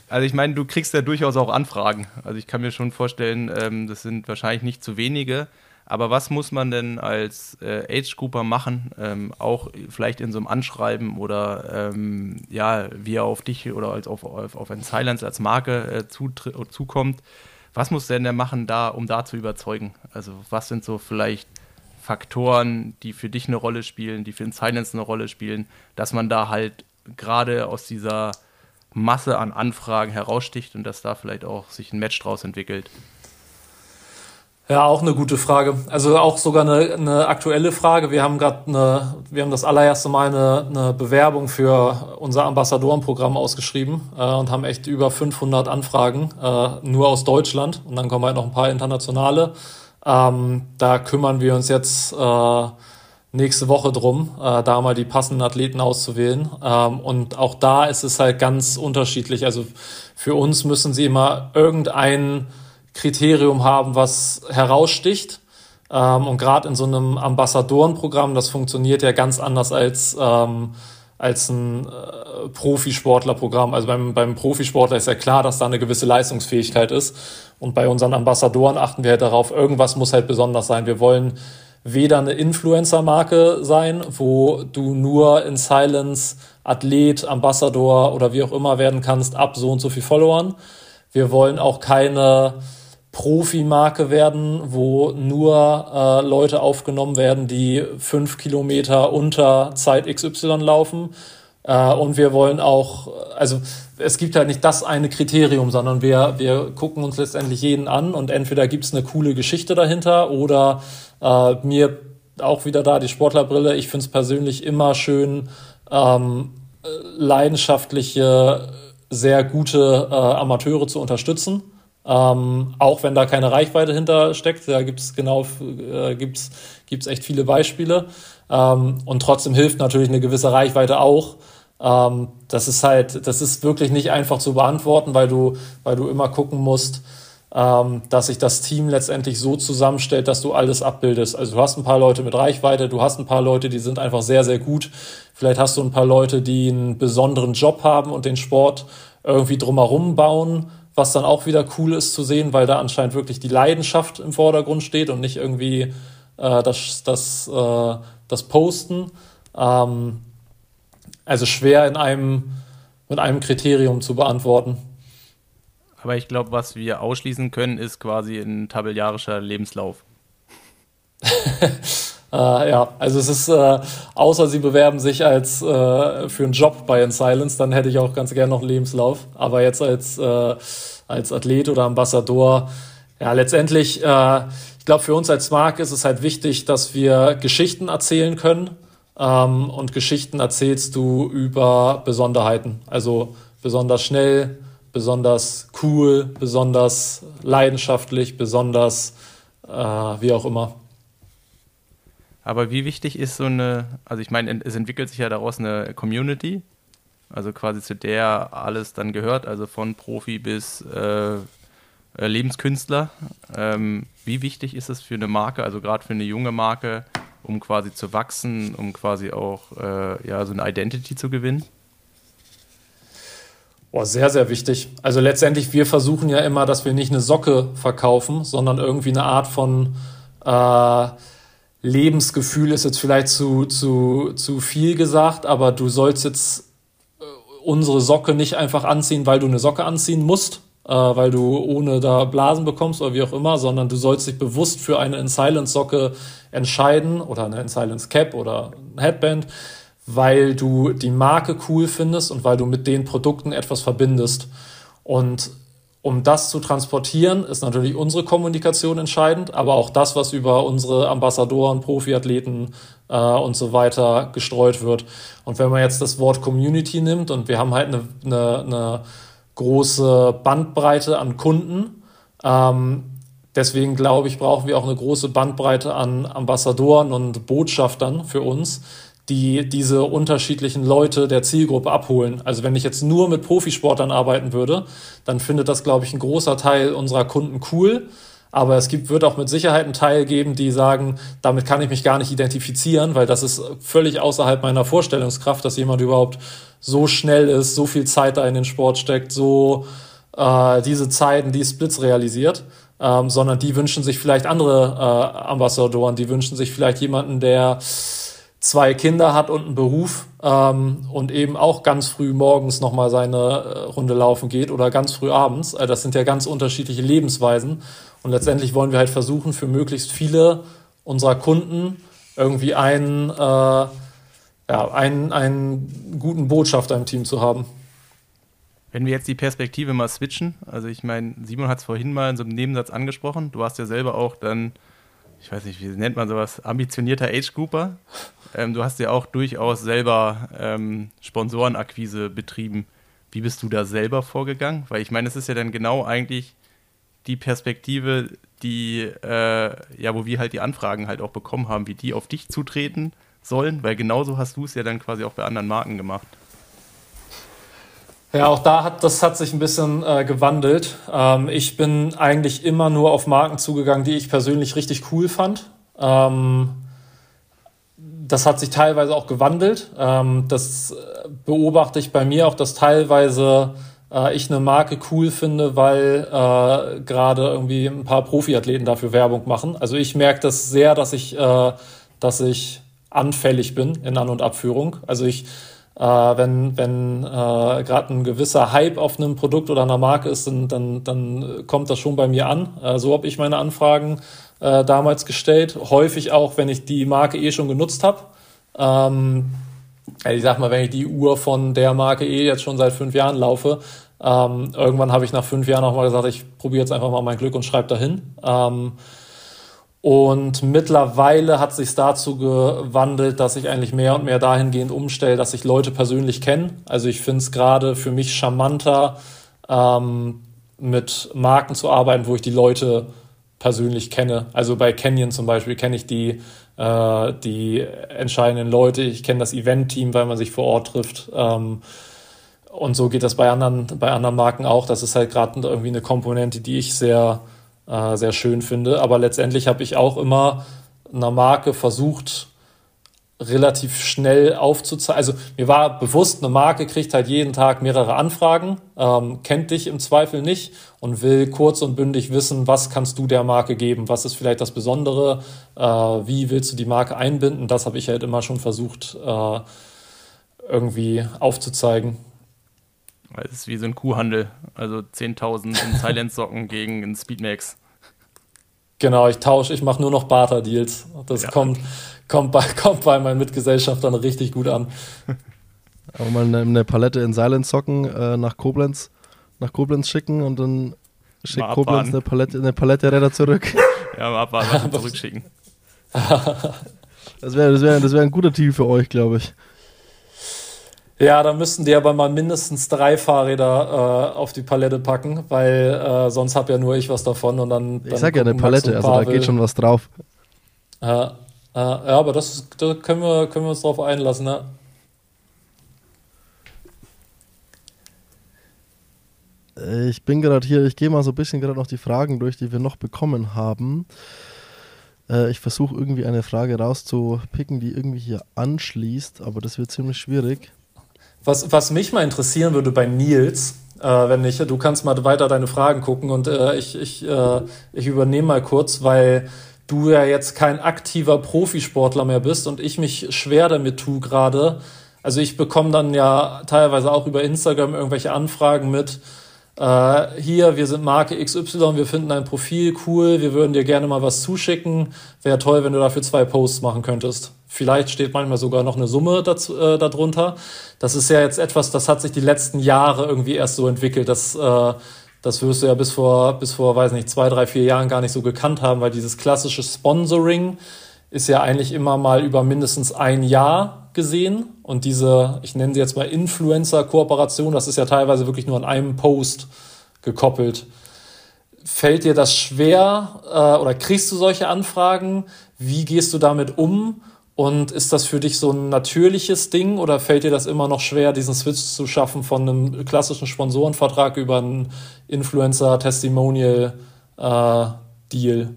A: Also ich meine, du kriegst ja durchaus auch Anfragen. Also ich kann mir schon vorstellen, ähm, das sind wahrscheinlich nicht zu wenige. Aber was muss man denn als äh, Age-Grouper machen? Ähm, auch vielleicht in so einem Anschreiben oder ähm, ja, wie er auf dich oder als auf, auf, auf ein Silence als Marke äh, zukommt. Was muss denn der machen, da, um da zu überzeugen? Also was sind so vielleicht Faktoren, die für dich eine Rolle spielen, die für den Silence eine Rolle spielen, dass man da halt gerade aus dieser Masse an Anfragen heraussticht und dass da vielleicht auch sich ein Match draus entwickelt?
C: Ja, auch eine gute Frage. Also auch sogar eine, eine aktuelle Frage. Wir haben gerade eine, wir haben das allererste Mal eine, eine Bewerbung für unser Ambassadorenprogramm ausgeschrieben äh, und haben echt über 500 Anfragen äh, nur aus Deutschland und dann kommen halt noch ein paar internationale. Ähm, da kümmern wir uns jetzt äh, nächste Woche drum, äh, da mal die passenden Athleten auszuwählen. Ähm, und auch da ist es halt ganz unterschiedlich. Also für uns müssen sie immer irgendein Kriterium haben, was heraussticht. Ähm, und gerade in so einem Ambassadorenprogramm, das funktioniert ja ganz anders als, ähm, als ein äh, Profisportlerprogramm. Also beim, beim Profisportler ist ja klar, dass da eine gewisse Leistungsfähigkeit ist. Und bei unseren Ambassadoren achten wir halt darauf, irgendwas muss halt besonders sein. Wir wollen weder eine Influencer-Marke sein, wo du nur in Silence Athlet, Ambassador oder wie auch immer werden kannst, ab so und so viel Followern. Wir wollen auch keine Profi-Marke werden, wo nur äh, Leute aufgenommen werden, die fünf Kilometer unter Zeit XY laufen. Äh, und wir wollen auch, also es gibt halt nicht das eine Kriterium, sondern wir, wir gucken uns letztendlich jeden an und entweder gibt es eine coole Geschichte dahinter oder äh, mir auch wieder da die Sportlerbrille. Ich finde es persönlich immer schön, ähm, leidenschaftliche, sehr gute äh, Amateure zu unterstützen. Ähm, auch wenn da keine Reichweite hinter steckt, da gibt es genau, äh, gibt's, gibt's echt viele Beispiele. Ähm, und trotzdem hilft natürlich eine gewisse Reichweite auch. Ähm, das ist halt, das ist wirklich nicht einfach zu beantworten, weil du, weil du immer gucken musst, ähm, dass sich das Team letztendlich so zusammenstellt, dass du alles abbildest. Also du hast ein paar Leute mit Reichweite, du hast ein paar Leute, die sind einfach sehr, sehr gut. Vielleicht hast du ein paar Leute, die einen besonderen Job haben und den Sport irgendwie drumherum bauen, was dann auch wieder cool ist zu sehen, weil da anscheinend wirklich die Leidenschaft im Vordergrund steht und nicht irgendwie äh, das, das, äh, das Posten. Ähm, also schwer in einem, mit einem Kriterium zu beantworten.
A: Aber ich glaube, was wir ausschließen können, ist quasi ein tabellarischer Lebenslauf.
C: äh, ja, also es ist, äh, außer sie bewerben sich als äh, für einen Job bei In Silence, dann hätte ich auch ganz gerne noch einen Lebenslauf. Aber jetzt als, äh, als Athlet oder Ambassador, ja, letztendlich, äh, ich glaube, für uns als Marke ist es halt wichtig, dass wir Geschichten erzählen können ähm, und Geschichten erzählst du über Besonderheiten. Also besonders schnell, besonders cool, besonders leidenschaftlich, besonders äh, wie auch immer.
A: Aber wie wichtig ist so eine, also ich meine, es entwickelt sich ja daraus eine Community, also quasi zu der alles dann gehört, also von Profi bis äh, äh Lebenskünstler. Ähm, wie wichtig ist es für eine Marke, also gerade für eine junge Marke, um quasi zu wachsen, um quasi auch äh, ja, so eine Identity zu gewinnen?
C: Boah, sehr, sehr wichtig. Also letztendlich, wir versuchen ja immer, dass wir nicht eine Socke verkaufen, sondern irgendwie eine Art von äh, Lebensgefühl ist jetzt vielleicht zu, zu, zu viel gesagt, aber du sollst jetzt äh, unsere Socke nicht einfach anziehen, weil du eine Socke anziehen musst, äh, weil du ohne da Blasen bekommst oder wie auch immer, sondern du sollst dich bewusst für eine In Silence Socke entscheiden oder eine In Silence Cap oder ein Headband, weil du die Marke cool findest und weil du mit den Produkten etwas verbindest. Und um das zu transportieren, ist natürlich unsere Kommunikation entscheidend, aber auch das, was über unsere Ambassadoren, Profiathleten äh, und so weiter gestreut wird. Und wenn man jetzt das Wort Community nimmt und wir haben halt eine, eine, eine große Bandbreite an Kunden, ähm, deswegen glaube ich, brauchen wir auch eine große Bandbreite an Ambassadoren und Botschaftern für uns, die diese unterschiedlichen Leute der Zielgruppe abholen. Also wenn ich jetzt nur mit Profisportern arbeiten würde, dann findet das, glaube ich, ein großer Teil unserer Kunden cool. Aber es gibt, wird auch mit Sicherheit einen Teil geben, die sagen, damit kann ich mich gar nicht identifizieren, weil das ist völlig außerhalb meiner Vorstellungskraft, dass jemand überhaupt so schnell ist, so viel Zeit da in den Sport steckt, so äh, diese Zeiten, die Splits realisiert. Ähm, sondern die wünschen sich vielleicht andere äh, Ambassadoren, die wünschen sich vielleicht jemanden, der zwei Kinder hat und einen Beruf ähm, und eben auch ganz früh morgens nochmal seine äh, Runde laufen geht oder ganz früh abends. Äh, das sind ja ganz unterschiedliche Lebensweisen. Und letztendlich wollen wir halt versuchen, für möglichst viele unserer Kunden irgendwie einen, äh, ja, einen, einen guten Botschafter im Team zu haben.
A: Wenn wir jetzt die Perspektive mal switchen, also ich meine, Simon hat es vorhin mal in so einem Nebensatz angesprochen, du hast ja selber auch dann, ich weiß nicht, wie nennt man sowas, ambitionierter Age-Grouper. Ähm, du hast ja auch durchaus selber ähm, Sponsorenakquise betrieben. Wie bist du da selber vorgegangen? Weil ich meine, es ist ja dann genau eigentlich die Perspektive, die, äh, ja, wo wir halt die Anfragen halt auch bekommen haben, wie die auf dich zutreten sollen, weil genauso hast du es ja dann quasi auch bei anderen Marken gemacht.
C: Ja, auch da hat das hat sich ein bisschen äh, gewandelt. Ähm, ich bin eigentlich immer nur auf Marken zugegangen, die ich persönlich richtig cool fand. Ähm, das hat sich teilweise auch gewandelt. Ähm, das beobachte ich bei mir auch, dass teilweise äh, ich eine Marke cool finde, weil äh, gerade irgendwie ein paar Profiathleten dafür Werbung machen. Also ich merke das sehr, dass ich, äh, dass ich anfällig bin in An- und Abführung. Also ich, äh, wenn, wenn äh, gerade ein gewisser Hype auf einem Produkt oder einer Marke ist, dann, dann, dann kommt das schon bei mir an. Äh, so habe ich meine Anfragen äh, damals gestellt. Häufig auch, wenn ich die Marke eh schon genutzt habe. Ähm, ich sag mal, wenn ich die Uhr von der Marke eh jetzt schon seit fünf Jahren laufe, ähm, irgendwann habe ich nach fünf Jahren auch mal gesagt, ich probiere jetzt einfach mal mein Glück und schreibe dahin. Ähm, und mittlerweile hat sich dazu gewandelt, dass ich eigentlich mehr und mehr dahingehend umstelle, dass ich Leute persönlich kenne. Also ich finde es gerade für mich charmanter, ähm, mit Marken zu arbeiten, wo ich die Leute persönlich kenne. Also bei Canyon zum Beispiel kenne ich die, äh, die entscheidenden Leute, ich kenne das Event-Team, weil man sich vor Ort trifft. Ähm, und so geht das bei anderen, bei anderen Marken auch. Das ist halt gerade irgendwie eine Komponente, die ich sehr, äh, sehr schön finde. Aber letztendlich habe ich auch immer einer Marke versucht, relativ schnell aufzuzeigen. Also mir war bewusst, eine Marke kriegt halt jeden Tag mehrere Anfragen, ähm, kennt dich im Zweifel nicht und will kurz und bündig wissen, was kannst du der Marke geben, was ist vielleicht das Besondere, äh, wie willst du die Marke einbinden. Das habe ich halt immer schon versucht äh, irgendwie aufzuzeigen.
A: Es ist wie so ein Kuhhandel, also 10.000 in Silence-Socken gegen einen Speedmax.
C: Genau, ich tausche, ich mache nur noch Barter-Deals. Das ja. kommt, kommt, bei, kommt bei meinen Mitgesellschaftern richtig gut an.
B: Aber mal eine, eine Palette in Silent-Socken äh, nach Koblenz, nach Koblenz schicken und dann schickt Koblenz eine Palette, eine Palette Räder zurück.
A: Ja, mal abwarten, zurückschicken.
B: Das wäre das wär, das wär ein guter Deal für euch, glaube ich.
C: Ja, da müssten die aber mal mindestens drei Fahrräder äh, auf die Palette packen, weil äh, sonst habe ja nur ich was davon und dann.
B: dann ich sag ja eine Palette, also da geht schon was drauf.
C: Äh, äh, ja, aber das, da können wir, können wir uns drauf einlassen, ne?
B: Ich bin gerade hier, ich gehe mal so ein bisschen gerade noch die Fragen durch, die wir noch bekommen haben. Äh, ich versuche irgendwie eine Frage rauszupicken, die irgendwie hier anschließt, aber das wird ziemlich schwierig.
C: Was, was mich mal interessieren würde bei Nils, äh, wenn ich, du kannst mal weiter deine Fragen gucken und äh, ich, ich, äh, ich übernehme mal kurz, weil du ja jetzt kein aktiver Profisportler mehr bist und ich mich schwer damit tue gerade. Also ich bekomme dann ja teilweise auch über Instagram irgendwelche Anfragen mit, äh, hier, wir sind Marke XY, wir finden dein Profil cool, wir würden dir gerne mal was zuschicken. Wäre toll, wenn du dafür zwei Posts machen könntest. Vielleicht steht manchmal sogar noch eine Summe dazu, äh, darunter. Das ist ja jetzt etwas, das hat sich die letzten Jahre irgendwie erst so entwickelt. Das, äh, das wirst du ja bis vor, bis vor, weiß nicht, zwei, drei, vier Jahren gar nicht so gekannt haben, weil dieses klassische Sponsoring ist ja eigentlich immer mal über mindestens ein Jahr gesehen. Und diese, ich nenne sie jetzt mal Influencer-Kooperation, das ist ja teilweise wirklich nur an einem Post gekoppelt. Fällt dir das schwer äh, oder kriegst du solche Anfragen? Wie gehst du damit um? Und ist das für dich so ein natürliches Ding oder fällt dir das immer noch schwer, diesen Switch zu schaffen von einem klassischen Sponsorenvertrag über einen Influencer-Testimonial-Deal? Äh,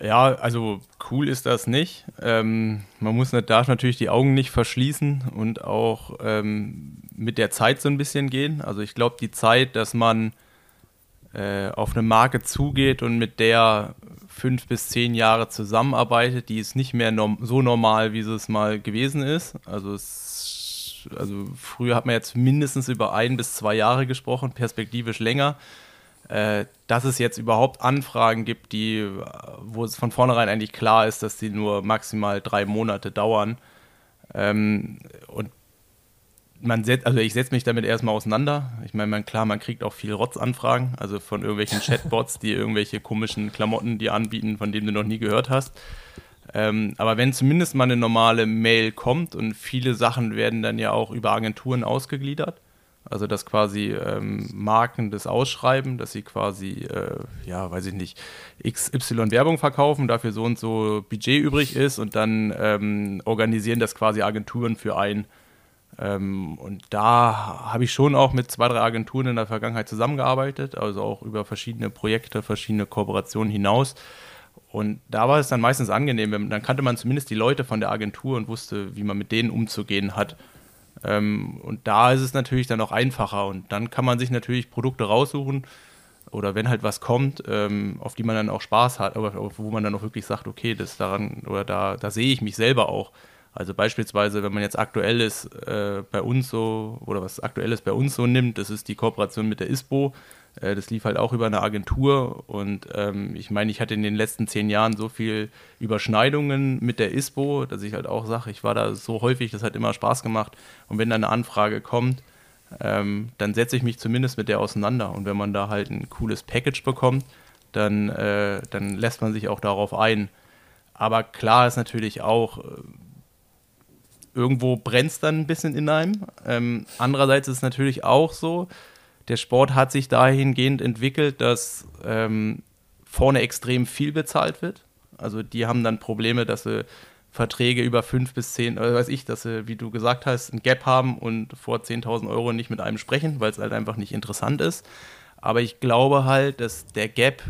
A: ja, also cool ist das nicht. Ähm, man muss darf natürlich die Augen nicht verschließen und auch ähm, mit der Zeit so ein bisschen gehen. Also ich glaube, die Zeit, dass man äh, auf eine Marke zugeht und mit der fünf bis zehn Jahre zusammenarbeitet, die ist nicht mehr norm so normal, wie es mal gewesen ist. Also, es, also früher hat man jetzt mindestens über ein bis zwei Jahre gesprochen, perspektivisch länger. Äh, dass es jetzt überhaupt Anfragen gibt, die, wo es von vornherein eigentlich klar ist, dass die nur maximal drei Monate dauern. Ähm, und man setzt, also ich setze mich damit erstmal auseinander. Ich meine, man, klar, man kriegt auch viel Rotzanfragen, also von irgendwelchen Chatbots, die irgendwelche komischen Klamotten dir anbieten, von denen du noch nie gehört hast. Ähm, aber wenn zumindest mal eine normale Mail kommt und viele Sachen werden dann ja auch über Agenturen ausgegliedert, also dass quasi ähm, Marken das ausschreiben, dass sie quasi, äh, ja, weiß ich nicht, XY Werbung verkaufen, dafür so und so Budget übrig ist und dann ähm, organisieren das quasi Agenturen für ein. Ähm, und da habe ich schon auch mit zwei, drei Agenturen in der Vergangenheit zusammengearbeitet, also auch über verschiedene Projekte, verschiedene Kooperationen hinaus. Und da war es dann meistens angenehm, dann kannte man zumindest die Leute von der Agentur und wusste, wie man mit denen umzugehen hat. Ähm, und da ist es natürlich dann auch einfacher und dann kann man sich natürlich Produkte raussuchen oder wenn halt was kommt, ähm, auf die man dann auch Spaß hat, aber wo man dann auch wirklich sagt, okay, das daran oder da, da sehe ich mich selber auch. Also beispielsweise, wenn man jetzt aktuelles äh, bei uns so oder was aktuelles bei uns so nimmt, das ist die Kooperation mit der ISPO. Äh, das lief halt auch über eine Agentur und ähm, ich meine, ich hatte in den letzten zehn Jahren so viel Überschneidungen mit der ISPO, dass ich halt auch sage, ich war da so häufig, das hat immer Spaß gemacht. Und wenn da eine Anfrage kommt, ähm, dann setze ich mich zumindest mit der auseinander. Und wenn man da halt ein cooles Package bekommt, dann, äh, dann lässt man sich auch darauf ein. Aber klar ist natürlich auch, äh, irgendwo brennt es dann ein bisschen in einem. Ähm, andererseits ist es natürlich auch so, der Sport hat sich dahingehend entwickelt, dass ähm, vorne extrem viel bezahlt wird. Also die haben dann Probleme, dass sie Verträge über fünf bis zehn, oder weiß ich, dass sie, wie du gesagt hast, ein Gap haben und vor 10.000 Euro nicht mit einem sprechen, weil es halt einfach nicht interessant ist. Aber ich glaube halt, dass der Gap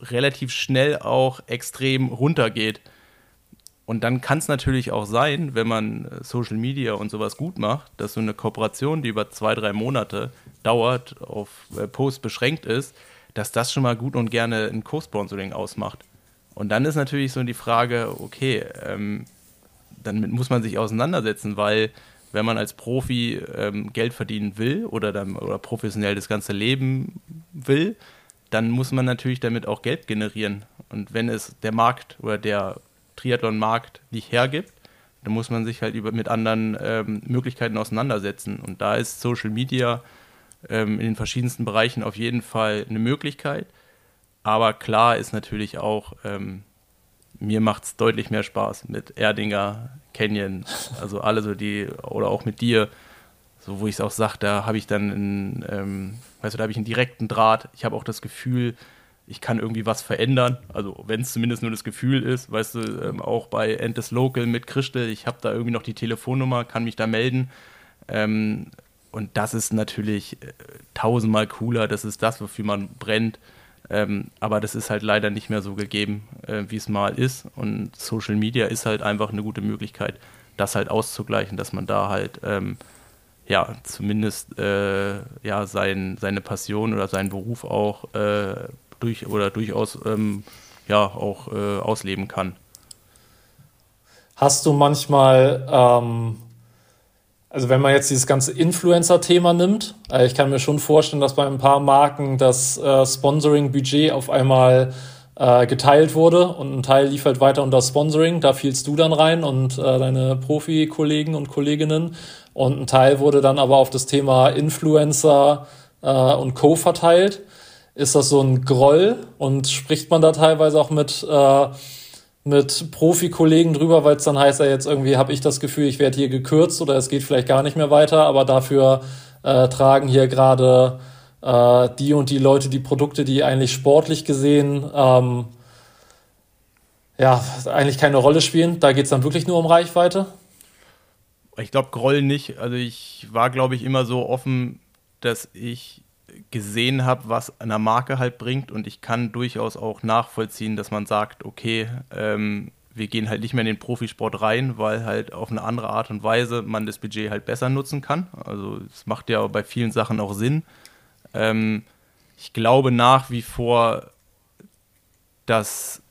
A: relativ schnell auch extrem runtergeht. Und dann kann es natürlich auch sein, wenn man äh, Social Media und sowas gut macht, dass so eine Kooperation, die über zwei, drei Monate dauert, auf äh, Post beschränkt ist, dass das schon mal gut und gerne ein Co-Sponsoring ausmacht. Und dann ist natürlich so die Frage, okay, ähm, damit muss man sich auseinandersetzen, weil wenn man als Profi ähm, Geld verdienen will oder, dann, oder professionell das ganze Leben will, dann muss man natürlich damit auch Geld generieren. Und wenn es der Markt oder der Triathlon-Markt nicht hergibt, dann muss man sich halt über, mit anderen ähm, Möglichkeiten auseinandersetzen. Und da ist Social Media ähm, in den verschiedensten Bereichen auf jeden Fall eine Möglichkeit. Aber klar ist natürlich auch, ähm, mir macht es deutlich mehr Spaß mit Erdinger, Canyon, also alle so die, oder auch mit dir, so wo ich es auch sage, da habe ich dann, einen, ähm, weißt du, da habe ich einen direkten Draht. Ich habe auch das Gefühl, ich kann irgendwie was verändern. Also wenn es zumindest nur das Gefühl ist, weißt du, ähm, auch bei Entes Local mit Christel, ich habe da irgendwie noch die Telefonnummer, kann mich da melden. Ähm, und das ist natürlich äh, tausendmal cooler, das ist das, wofür man brennt. Ähm, aber das ist halt leider nicht mehr so gegeben, äh, wie es mal ist. Und Social Media ist halt einfach eine gute Möglichkeit, das halt auszugleichen, dass man da halt ähm, ja zumindest äh, ja sein, seine Passion oder seinen Beruf auch äh, durch oder durchaus ähm, ja auch äh, ausleben kann.
C: Hast du manchmal ähm, also wenn man jetzt dieses ganze Influencer-Thema nimmt, äh, ich kann mir schon vorstellen, dass bei ein paar Marken das äh, Sponsoring-Budget auf einmal äh, geteilt wurde und ein Teil lief halt weiter unter Sponsoring, da fielst du dann rein und äh, deine Profi-Kollegen und Kolleginnen und ein Teil wurde dann aber auf das Thema Influencer äh, und Co. verteilt. Ist das so ein Groll und spricht man da teilweise auch mit äh, mit Profi-Kollegen drüber, weil es dann heißt ja jetzt irgendwie, habe ich das Gefühl, ich werde hier gekürzt oder es geht vielleicht gar nicht mehr weiter, aber dafür äh, tragen hier gerade äh, die und die Leute die Produkte, die eigentlich sportlich gesehen ähm, ja eigentlich keine Rolle spielen. Da geht es dann wirklich nur um Reichweite.
A: Ich glaube, Groll nicht. Also ich war, glaube ich, immer so offen, dass ich gesehen habe, was einer Marke halt bringt und ich kann durchaus auch nachvollziehen, dass man sagt, okay, ähm, wir gehen halt nicht mehr in den Profisport rein, weil halt auf eine andere Art und Weise man das Budget halt besser nutzen kann. Also es macht ja bei vielen Sachen auch Sinn. Ähm, ich glaube nach wie vor, dass,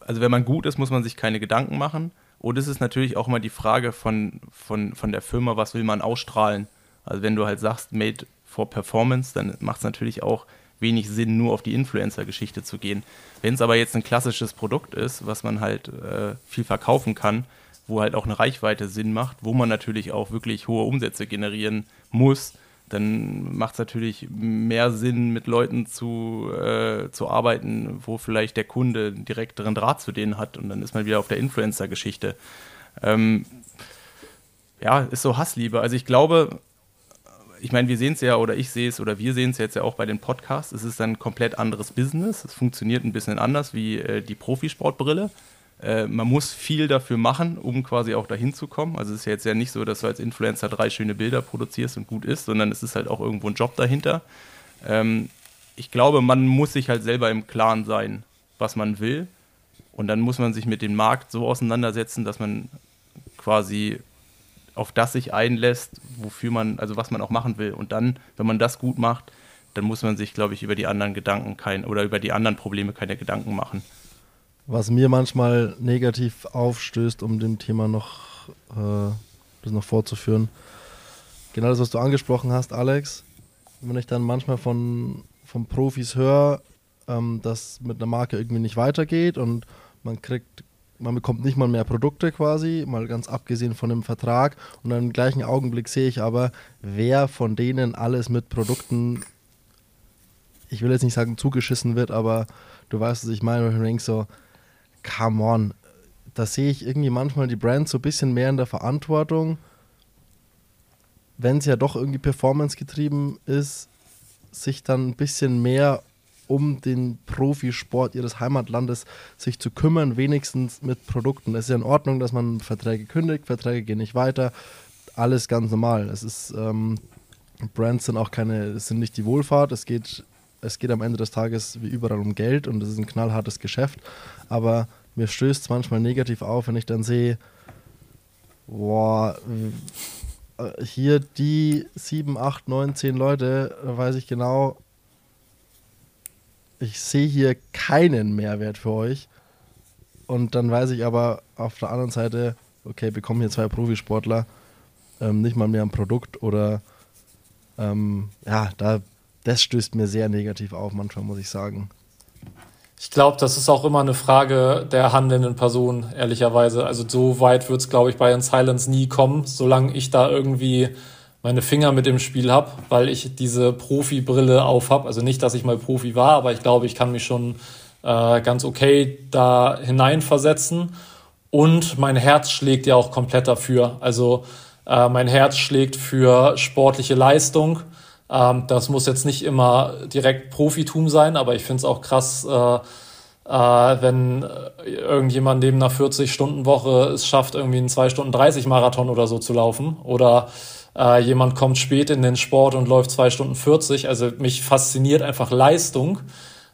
A: also wenn man gut ist, muss man sich keine Gedanken machen. Und es ist natürlich auch mal die Frage von, von, von der Firma, was will man ausstrahlen. Also wenn du halt sagst, Made for Performance, dann macht es natürlich auch wenig Sinn, nur auf die Influencer-Geschichte zu gehen. Wenn es aber jetzt ein klassisches Produkt ist, was man halt äh, viel verkaufen kann, wo halt auch eine Reichweite Sinn macht, wo man natürlich auch wirklich hohe Umsätze generieren muss, dann macht es natürlich mehr Sinn, mit Leuten zu, äh, zu arbeiten, wo vielleicht der Kunde einen direkteren Draht zu denen hat und dann ist man wieder auf der Influencer-Geschichte. Ähm, ja, ist so Hassliebe. Also ich glaube, ich meine, wir sehen es ja, oder ich sehe es, oder wir sehen es jetzt ja auch bei den Podcasts. Es ist ein komplett anderes Business. Es funktioniert ein bisschen anders wie äh, die Profisportbrille. Äh, man muss viel dafür machen, um quasi auch dahin zu kommen. Also es ist ja jetzt ja nicht so, dass du als Influencer drei schöne Bilder produzierst und gut ist, sondern es ist halt auch irgendwo ein Job dahinter. Ähm, ich glaube, man muss sich halt selber im Klaren sein, was man will. Und dann muss man sich mit dem Markt so auseinandersetzen, dass man quasi auf das sich einlässt, wofür man, also was man auch machen will. Und dann, wenn man das gut macht, dann muss man sich, glaube ich, über die anderen Gedanken kein oder über die anderen Probleme keine Gedanken machen.
B: Was mir manchmal negativ aufstößt, um dem Thema noch äh, das noch fortzuführen, genau das, was du angesprochen hast, Alex, wenn ich dann manchmal von, von Profis höre, ähm, dass mit einer Marke irgendwie nicht weitergeht und man kriegt man bekommt nicht mal mehr Produkte quasi, mal ganz abgesehen von dem Vertrag. Und dann im gleichen Augenblick sehe ich aber, wer von denen alles mit Produkten, ich will jetzt nicht sagen zugeschissen wird, aber du weißt, was ich meine, und ich denke so, come on. Da sehe ich irgendwie manchmal die Brand so ein bisschen mehr in der Verantwortung, wenn es ja doch irgendwie performance getrieben ist, sich dann ein bisschen mehr um den Profisport ihres Heimatlandes sich zu kümmern, wenigstens mit Produkten. Es ist ja in Ordnung, dass man Verträge kündigt, Verträge gehen nicht weiter, alles ganz normal. Es ist, ähm, Brands sind auch keine, es sind nicht die Wohlfahrt, es geht, es geht am Ende des Tages wie überall um Geld und es ist ein knallhartes Geschäft, aber mir stößt es manchmal negativ auf, wenn ich dann sehe, boah, äh, hier die 7, 8, 9, 10 Leute, weiß ich genau, ich sehe hier keinen Mehrwert für euch. Und dann weiß ich aber auf der anderen Seite, okay, bekommen hier zwei Profisportler ähm, nicht mal mehr ein Produkt oder ähm, ja, da, das stößt mir sehr negativ auf, manchmal muss ich sagen.
C: Ich glaube, das ist auch immer eine Frage der handelnden Person, ehrlicherweise. Also so weit wird es, glaube ich, bei In Silence nie kommen, solange ich da irgendwie meine Finger mit im Spiel habe, weil ich diese Profi-Brille auf habe. Also nicht, dass ich mal Profi war, aber ich glaube, ich kann mich schon äh, ganz okay da hineinversetzen. Und mein Herz schlägt ja auch komplett dafür. Also äh, mein Herz schlägt für sportliche Leistung. Ähm, das muss jetzt nicht immer direkt Profitum sein, aber ich finde es auch krass, äh, äh, wenn irgendjemand neben einer 40-Stunden-Woche es schafft, irgendwie einen 2 Stunden 30 Marathon oder so zu laufen. Oder äh, jemand kommt spät in den Sport und läuft 2 Stunden 40. Also mich fasziniert einfach Leistung.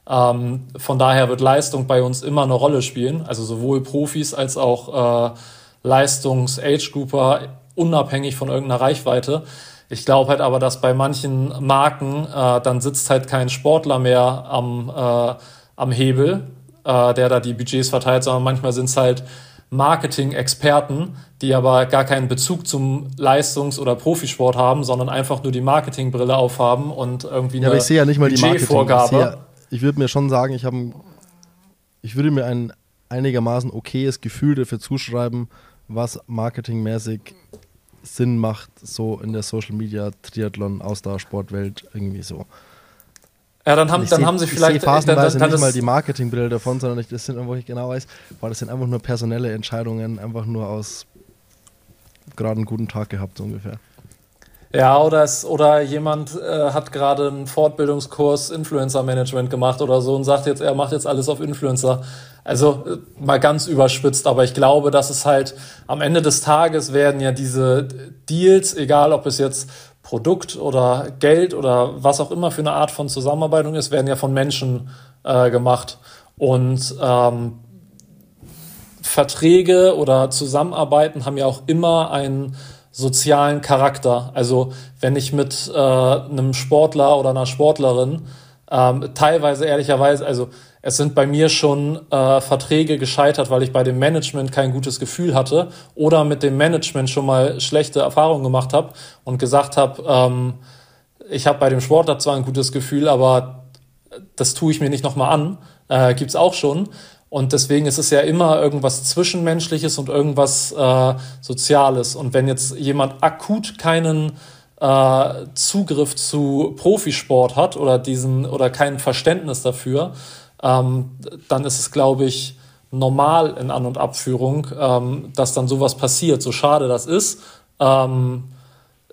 C: Ähm, von daher wird Leistung bei uns immer eine Rolle spielen. Also sowohl Profis als auch äh, Leistungs-Age-Grouper, unabhängig von irgendeiner Reichweite. Ich glaube halt aber, dass bei manchen Marken äh, dann sitzt halt kein Sportler mehr am, äh, am Hebel, äh, der da die Budgets verteilt, sondern manchmal sind es halt Marketing-Experten, die aber gar keinen Bezug zum Leistungs- oder Profisport haben, sondern einfach nur die Marketingbrille aufhaben und irgendwie
B: eine ja, aber ich sehe ja nicht mal die
C: Budgetvorgabe
B: ich würde mir schon sagen, ich habe ich würde mir ein einigermaßen okayes Gefühl dafür zuschreiben, was marketingmäßig Sinn macht, so in der Social Media Triathlon Ausdauersportwelt irgendwie so.
C: Ja, dann haben, dann seh, haben sie vielleicht
B: ich phasenweise dann, dann nicht mal die Marketingbrille davon, sondern ich, das sind, wo ich genau weiß, boah, das sind einfach nur personelle Entscheidungen, einfach nur aus gerade einen guten Tag gehabt, so ungefähr.
C: Ja, oder, es, oder jemand äh, hat gerade einen Fortbildungskurs Influencer Management gemacht oder so und sagt jetzt, er macht jetzt alles auf Influencer. Also äh, mal ganz überspitzt, aber ich glaube, dass es halt am Ende des Tages werden ja diese Deals, egal ob es jetzt Produkt oder Geld oder was auch immer für eine Art von Zusammenarbeit ist, werden ja von Menschen äh, gemacht. Und ähm, Verträge oder Zusammenarbeiten haben ja auch immer einen sozialen Charakter. Also wenn ich mit äh, einem Sportler oder einer Sportlerin ähm, teilweise ehrlicherweise, also es sind bei mir schon äh, Verträge gescheitert, weil ich bei dem Management kein gutes Gefühl hatte oder mit dem Management schon mal schlechte Erfahrungen gemacht habe und gesagt habe, ähm, ich habe bei dem Sportler zwar ein gutes Gefühl, aber das tue ich mir nicht nochmal an. Äh, gibt's auch schon. Und deswegen ist es ja immer irgendwas Zwischenmenschliches und irgendwas äh, Soziales. Und wenn jetzt jemand akut keinen äh, Zugriff zu Profisport hat oder diesen oder kein Verständnis dafür, ähm, dann ist es, glaube ich, normal in An- und Abführung, ähm, dass dann sowas passiert. So schade das ist. Ähm,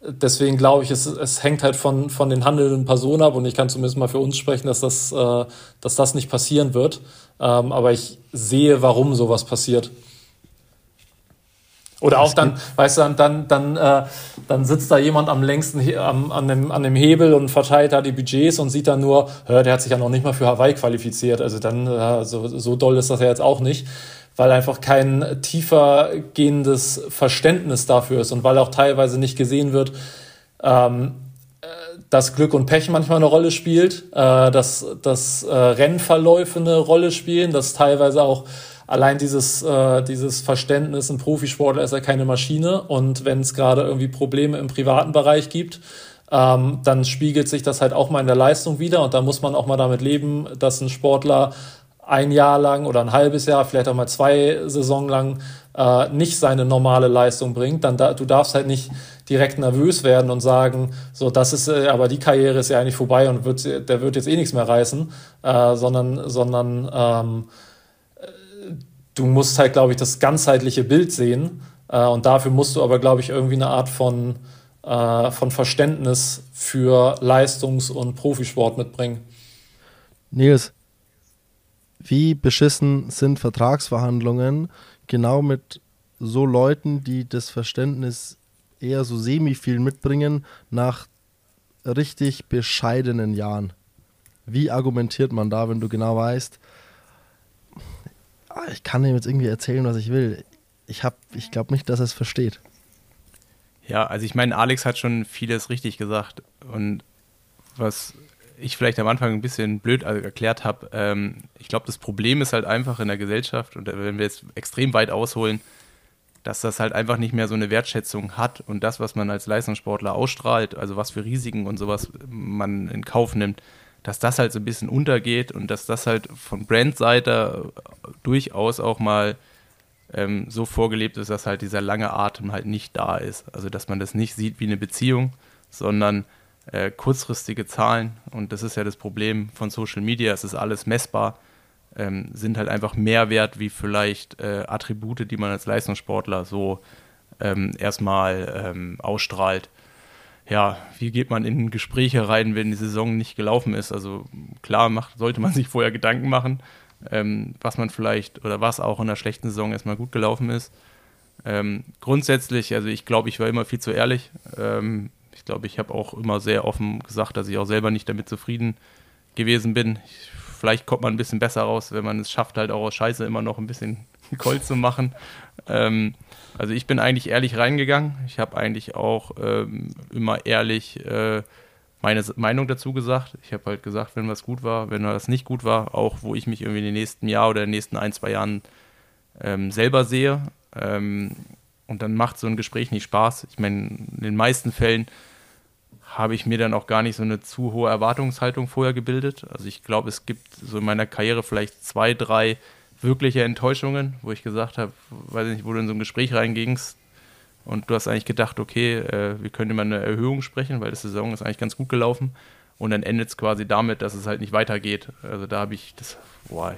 C: deswegen glaube ich, es, es hängt halt von, von den handelnden Personen ab und ich kann zumindest mal für uns sprechen, dass das, äh, dass das nicht passieren wird. Ähm, aber ich sehe, warum sowas passiert. Oder auch dann, weißt du, dann, dann, dann, äh, dann sitzt da jemand am längsten am, an, dem, an dem Hebel und verteilt da die Budgets und sieht dann nur, hör, der hat sich ja noch nicht mal für Hawaii qualifiziert. Also dann, äh, so, so doll ist das ja jetzt auch nicht, weil einfach kein tiefer gehendes Verständnis dafür ist und weil auch teilweise nicht gesehen wird, ähm, dass Glück und Pech manchmal eine Rolle spielt, äh, dass, dass äh, Rennverläufe eine Rolle spielen, dass teilweise auch allein dieses, äh, dieses Verständnis, ein Profisportler ist ja keine Maschine. Und wenn es gerade irgendwie Probleme im privaten Bereich gibt, ähm, dann spiegelt sich das halt auch mal in der Leistung wieder. Und da muss man auch mal damit leben, dass ein Sportler ein Jahr lang oder ein halbes Jahr, vielleicht auch mal zwei Saisonen lang äh, nicht seine normale Leistung bringt, dann da, du darfst halt nicht direkt nervös werden und sagen, so, das ist, äh, aber die Karriere ist ja eigentlich vorbei und wird, der wird jetzt eh nichts mehr reißen, äh, sondern, sondern ähm, du musst halt, glaube ich, das ganzheitliche Bild sehen äh, und dafür musst du aber, glaube ich, irgendwie eine Art von, äh, von Verständnis für Leistungs- und Profisport mitbringen.
B: Nils, wie beschissen sind Vertragsverhandlungen genau mit so Leuten, die das Verständnis eher so semi viel mitbringen nach richtig bescheidenen Jahren. Wie argumentiert man da, wenn du genau weißt, ich kann ihm jetzt irgendwie erzählen, was ich will. Ich, ich glaube nicht, dass er es versteht.
A: Ja, also ich meine, Alex hat schon vieles richtig gesagt. Und was ich vielleicht am Anfang ein bisschen blöd erklärt habe, ähm, ich glaube, das Problem ist halt einfach in der Gesellschaft, und wenn wir jetzt extrem weit ausholen, dass das halt einfach nicht mehr so eine Wertschätzung hat und das, was man als Leistungssportler ausstrahlt, also was für Risiken und sowas man in Kauf nimmt, dass das halt so ein bisschen untergeht und dass das halt von Brandseite durchaus auch mal ähm, so vorgelebt ist, dass halt dieser lange Atem halt nicht da ist. Also dass man das nicht sieht wie eine Beziehung, sondern äh, kurzfristige Zahlen und das ist ja das Problem von Social Media, es ist alles messbar ähm, sind halt einfach mehr wert wie vielleicht äh, Attribute, die man als Leistungssportler so ähm, erstmal ähm, ausstrahlt. Ja, wie geht man in Gespräche rein, wenn die Saison nicht gelaufen ist? Also klar macht, sollte man sich vorher Gedanken machen, ähm, was man vielleicht oder was auch in einer schlechten Saison erstmal gut gelaufen ist. Ähm, grundsätzlich, also ich glaube, ich war immer viel zu ehrlich. Ähm, ich glaube, ich habe auch immer sehr offen gesagt, dass ich auch selber nicht damit zufrieden gewesen bin. Ich, vielleicht kommt man ein bisschen besser raus, wenn man es schafft, halt auch aus Scheiße immer noch ein bisschen Gold zu machen. Ähm, also ich bin eigentlich ehrlich reingegangen. Ich habe eigentlich auch ähm, immer ehrlich äh, meine Meinung dazu gesagt. Ich habe halt gesagt, wenn was gut war, wenn was nicht gut war, auch wo ich mich irgendwie in den nächsten Jahr oder in den nächsten ein, zwei Jahren ähm, selber sehe. Ähm, und dann macht so ein Gespräch nicht Spaß. Ich meine, in den meisten Fällen habe ich mir dann auch gar nicht so eine zu hohe Erwartungshaltung vorher gebildet. Also ich glaube, es gibt so in meiner Karriere vielleicht zwei, drei wirkliche Enttäuschungen, wo ich gesagt habe, weiß ich nicht, wo du in so ein Gespräch reingingst und du hast eigentlich gedacht, okay, äh, wir können über eine Erhöhung sprechen, weil die Saison ist eigentlich ganz gut gelaufen und dann endet es quasi damit, dass es halt nicht weitergeht. Also da habe ich das, boah,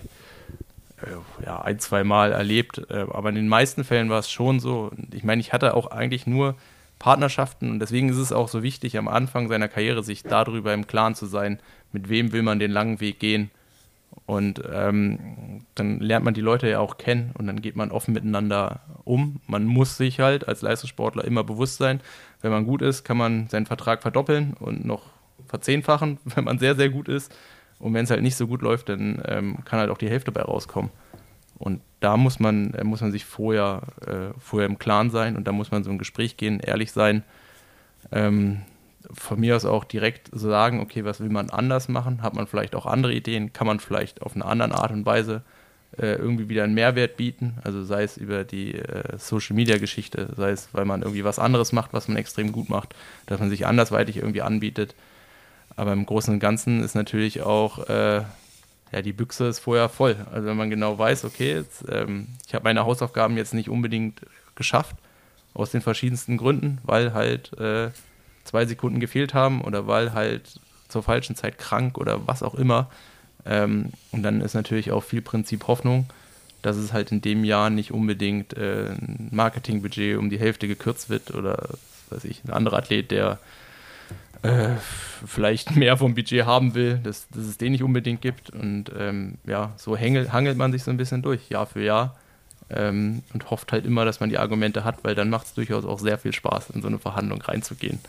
A: äh, ja, ein, zwei Mal erlebt, äh, aber in den meisten Fällen war es schon so. Ich meine, ich hatte auch eigentlich nur Partnerschaften und deswegen ist es auch so wichtig, am Anfang seiner Karriere sich darüber im Klaren zu sein, mit wem will man den langen Weg gehen. Und ähm, dann lernt man die Leute ja auch kennen und dann geht man offen miteinander um. Man muss sich halt als Leistungssportler immer bewusst sein, wenn man gut ist, kann man seinen Vertrag verdoppeln und noch verzehnfachen, wenn man sehr, sehr gut ist. Und wenn es halt nicht so gut läuft, dann ähm, kann halt auch die Hälfte bei rauskommen. Und da muss man, äh, muss man sich vorher, äh, vorher im Klaren sein und da muss man so ein Gespräch gehen, ehrlich sein. Ähm, von mir aus auch direkt sagen, okay, was will man anders machen? Hat man vielleicht auch andere Ideen? Kann man vielleicht auf eine andere Art und Weise äh, irgendwie wieder einen Mehrwert bieten? Also sei es über die äh, Social-Media-Geschichte, sei es, weil man irgendwie was anderes macht, was man extrem gut macht, dass man sich andersweitig irgendwie anbietet. Aber im Großen und Ganzen ist natürlich auch äh, ja, die Büchse ist vorher voll. Also wenn man genau weiß, okay, jetzt, ähm, ich habe meine Hausaufgaben jetzt nicht unbedingt geschafft, aus den verschiedensten Gründen, weil halt äh, zwei Sekunden gefehlt haben oder weil halt zur falschen Zeit krank oder was auch immer. Ähm, und dann ist natürlich auch viel Prinzip Hoffnung, dass es halt in dem Jahr nicht unbedingt äh, ein Marketingbudget um die Hälfte gekürzt wird oder weiß ich, ein anderer Athlet, der äh, vielleicht mehr vom Budget haben will, dass, dass es den nicht unbedingt gibt. Und ähm, ja, so hängel, hangelt man sich so ein bisschen durch, Jahr für Jahr. Ähm, und hofft halt immer, dass man die Argumente hat, weil dann macht es durchaus auch sehr viel Spaß, in so eine Verhandlung reinzugehen.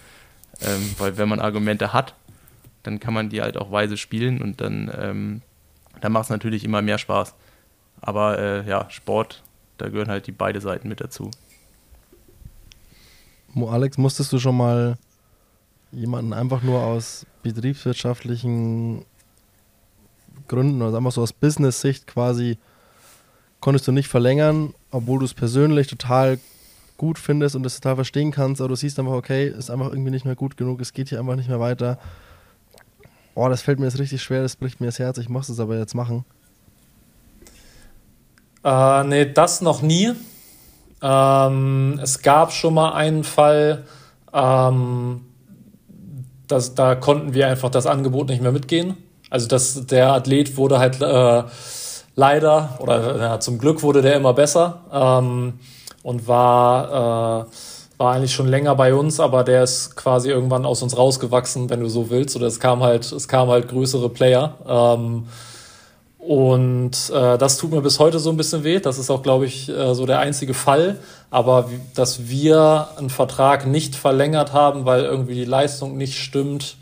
A: Ähm, weil wenn man Argumente hat, dann kann man die halt auch weise spielen und dann, ähm, dann macht es natürlich immer mehr Spaß. Aber äh, ja, Sport, da gehören halt die beide Seiten mit dazu.
B: Mo Alex, musstest du schon mal jemanden einfach nur aus betriebswirtschaftlichen Gründen oder einfach so aus Business-Sicht quasi konntest du nicht verlängern, obwohl du es persönlich total gut findest und es total verstehen kannst, aber du siehst einfach, okay, ist einfach irgendwie nicht mehr gut genug, es geht hier einfach nicht mehr weiter. Oh, das fällt mir jetzt richtig schwer, das bricht mir das Herz, ich muss es aber jetzt machen.
C: Äh, nee, das noch nie. Ähm, es gab schon mal einen Fall, ähm, das, da konnten wir einfach das Angebot nicht mehr mitgehen. Also das, der Athlet wurde halt äh, leider oder ja, zum Glück wurde der immer besser ähm, und war, äh, war eigentlich schon länger bei uns, aber der ist quasi irgendwann aus uns rausgewachsen, wenn du so willst. Oder es kam halt, es kamen halt größere Player. Ähm, und äh, das tut mir bis heute so ein bisschen weh. Das ist auch, glaube ich, äh, so der einzige Fall. Aber dass wir einen Vertrag nicht verlängert haben, weil irgendwie die Leistung nicht stimmt,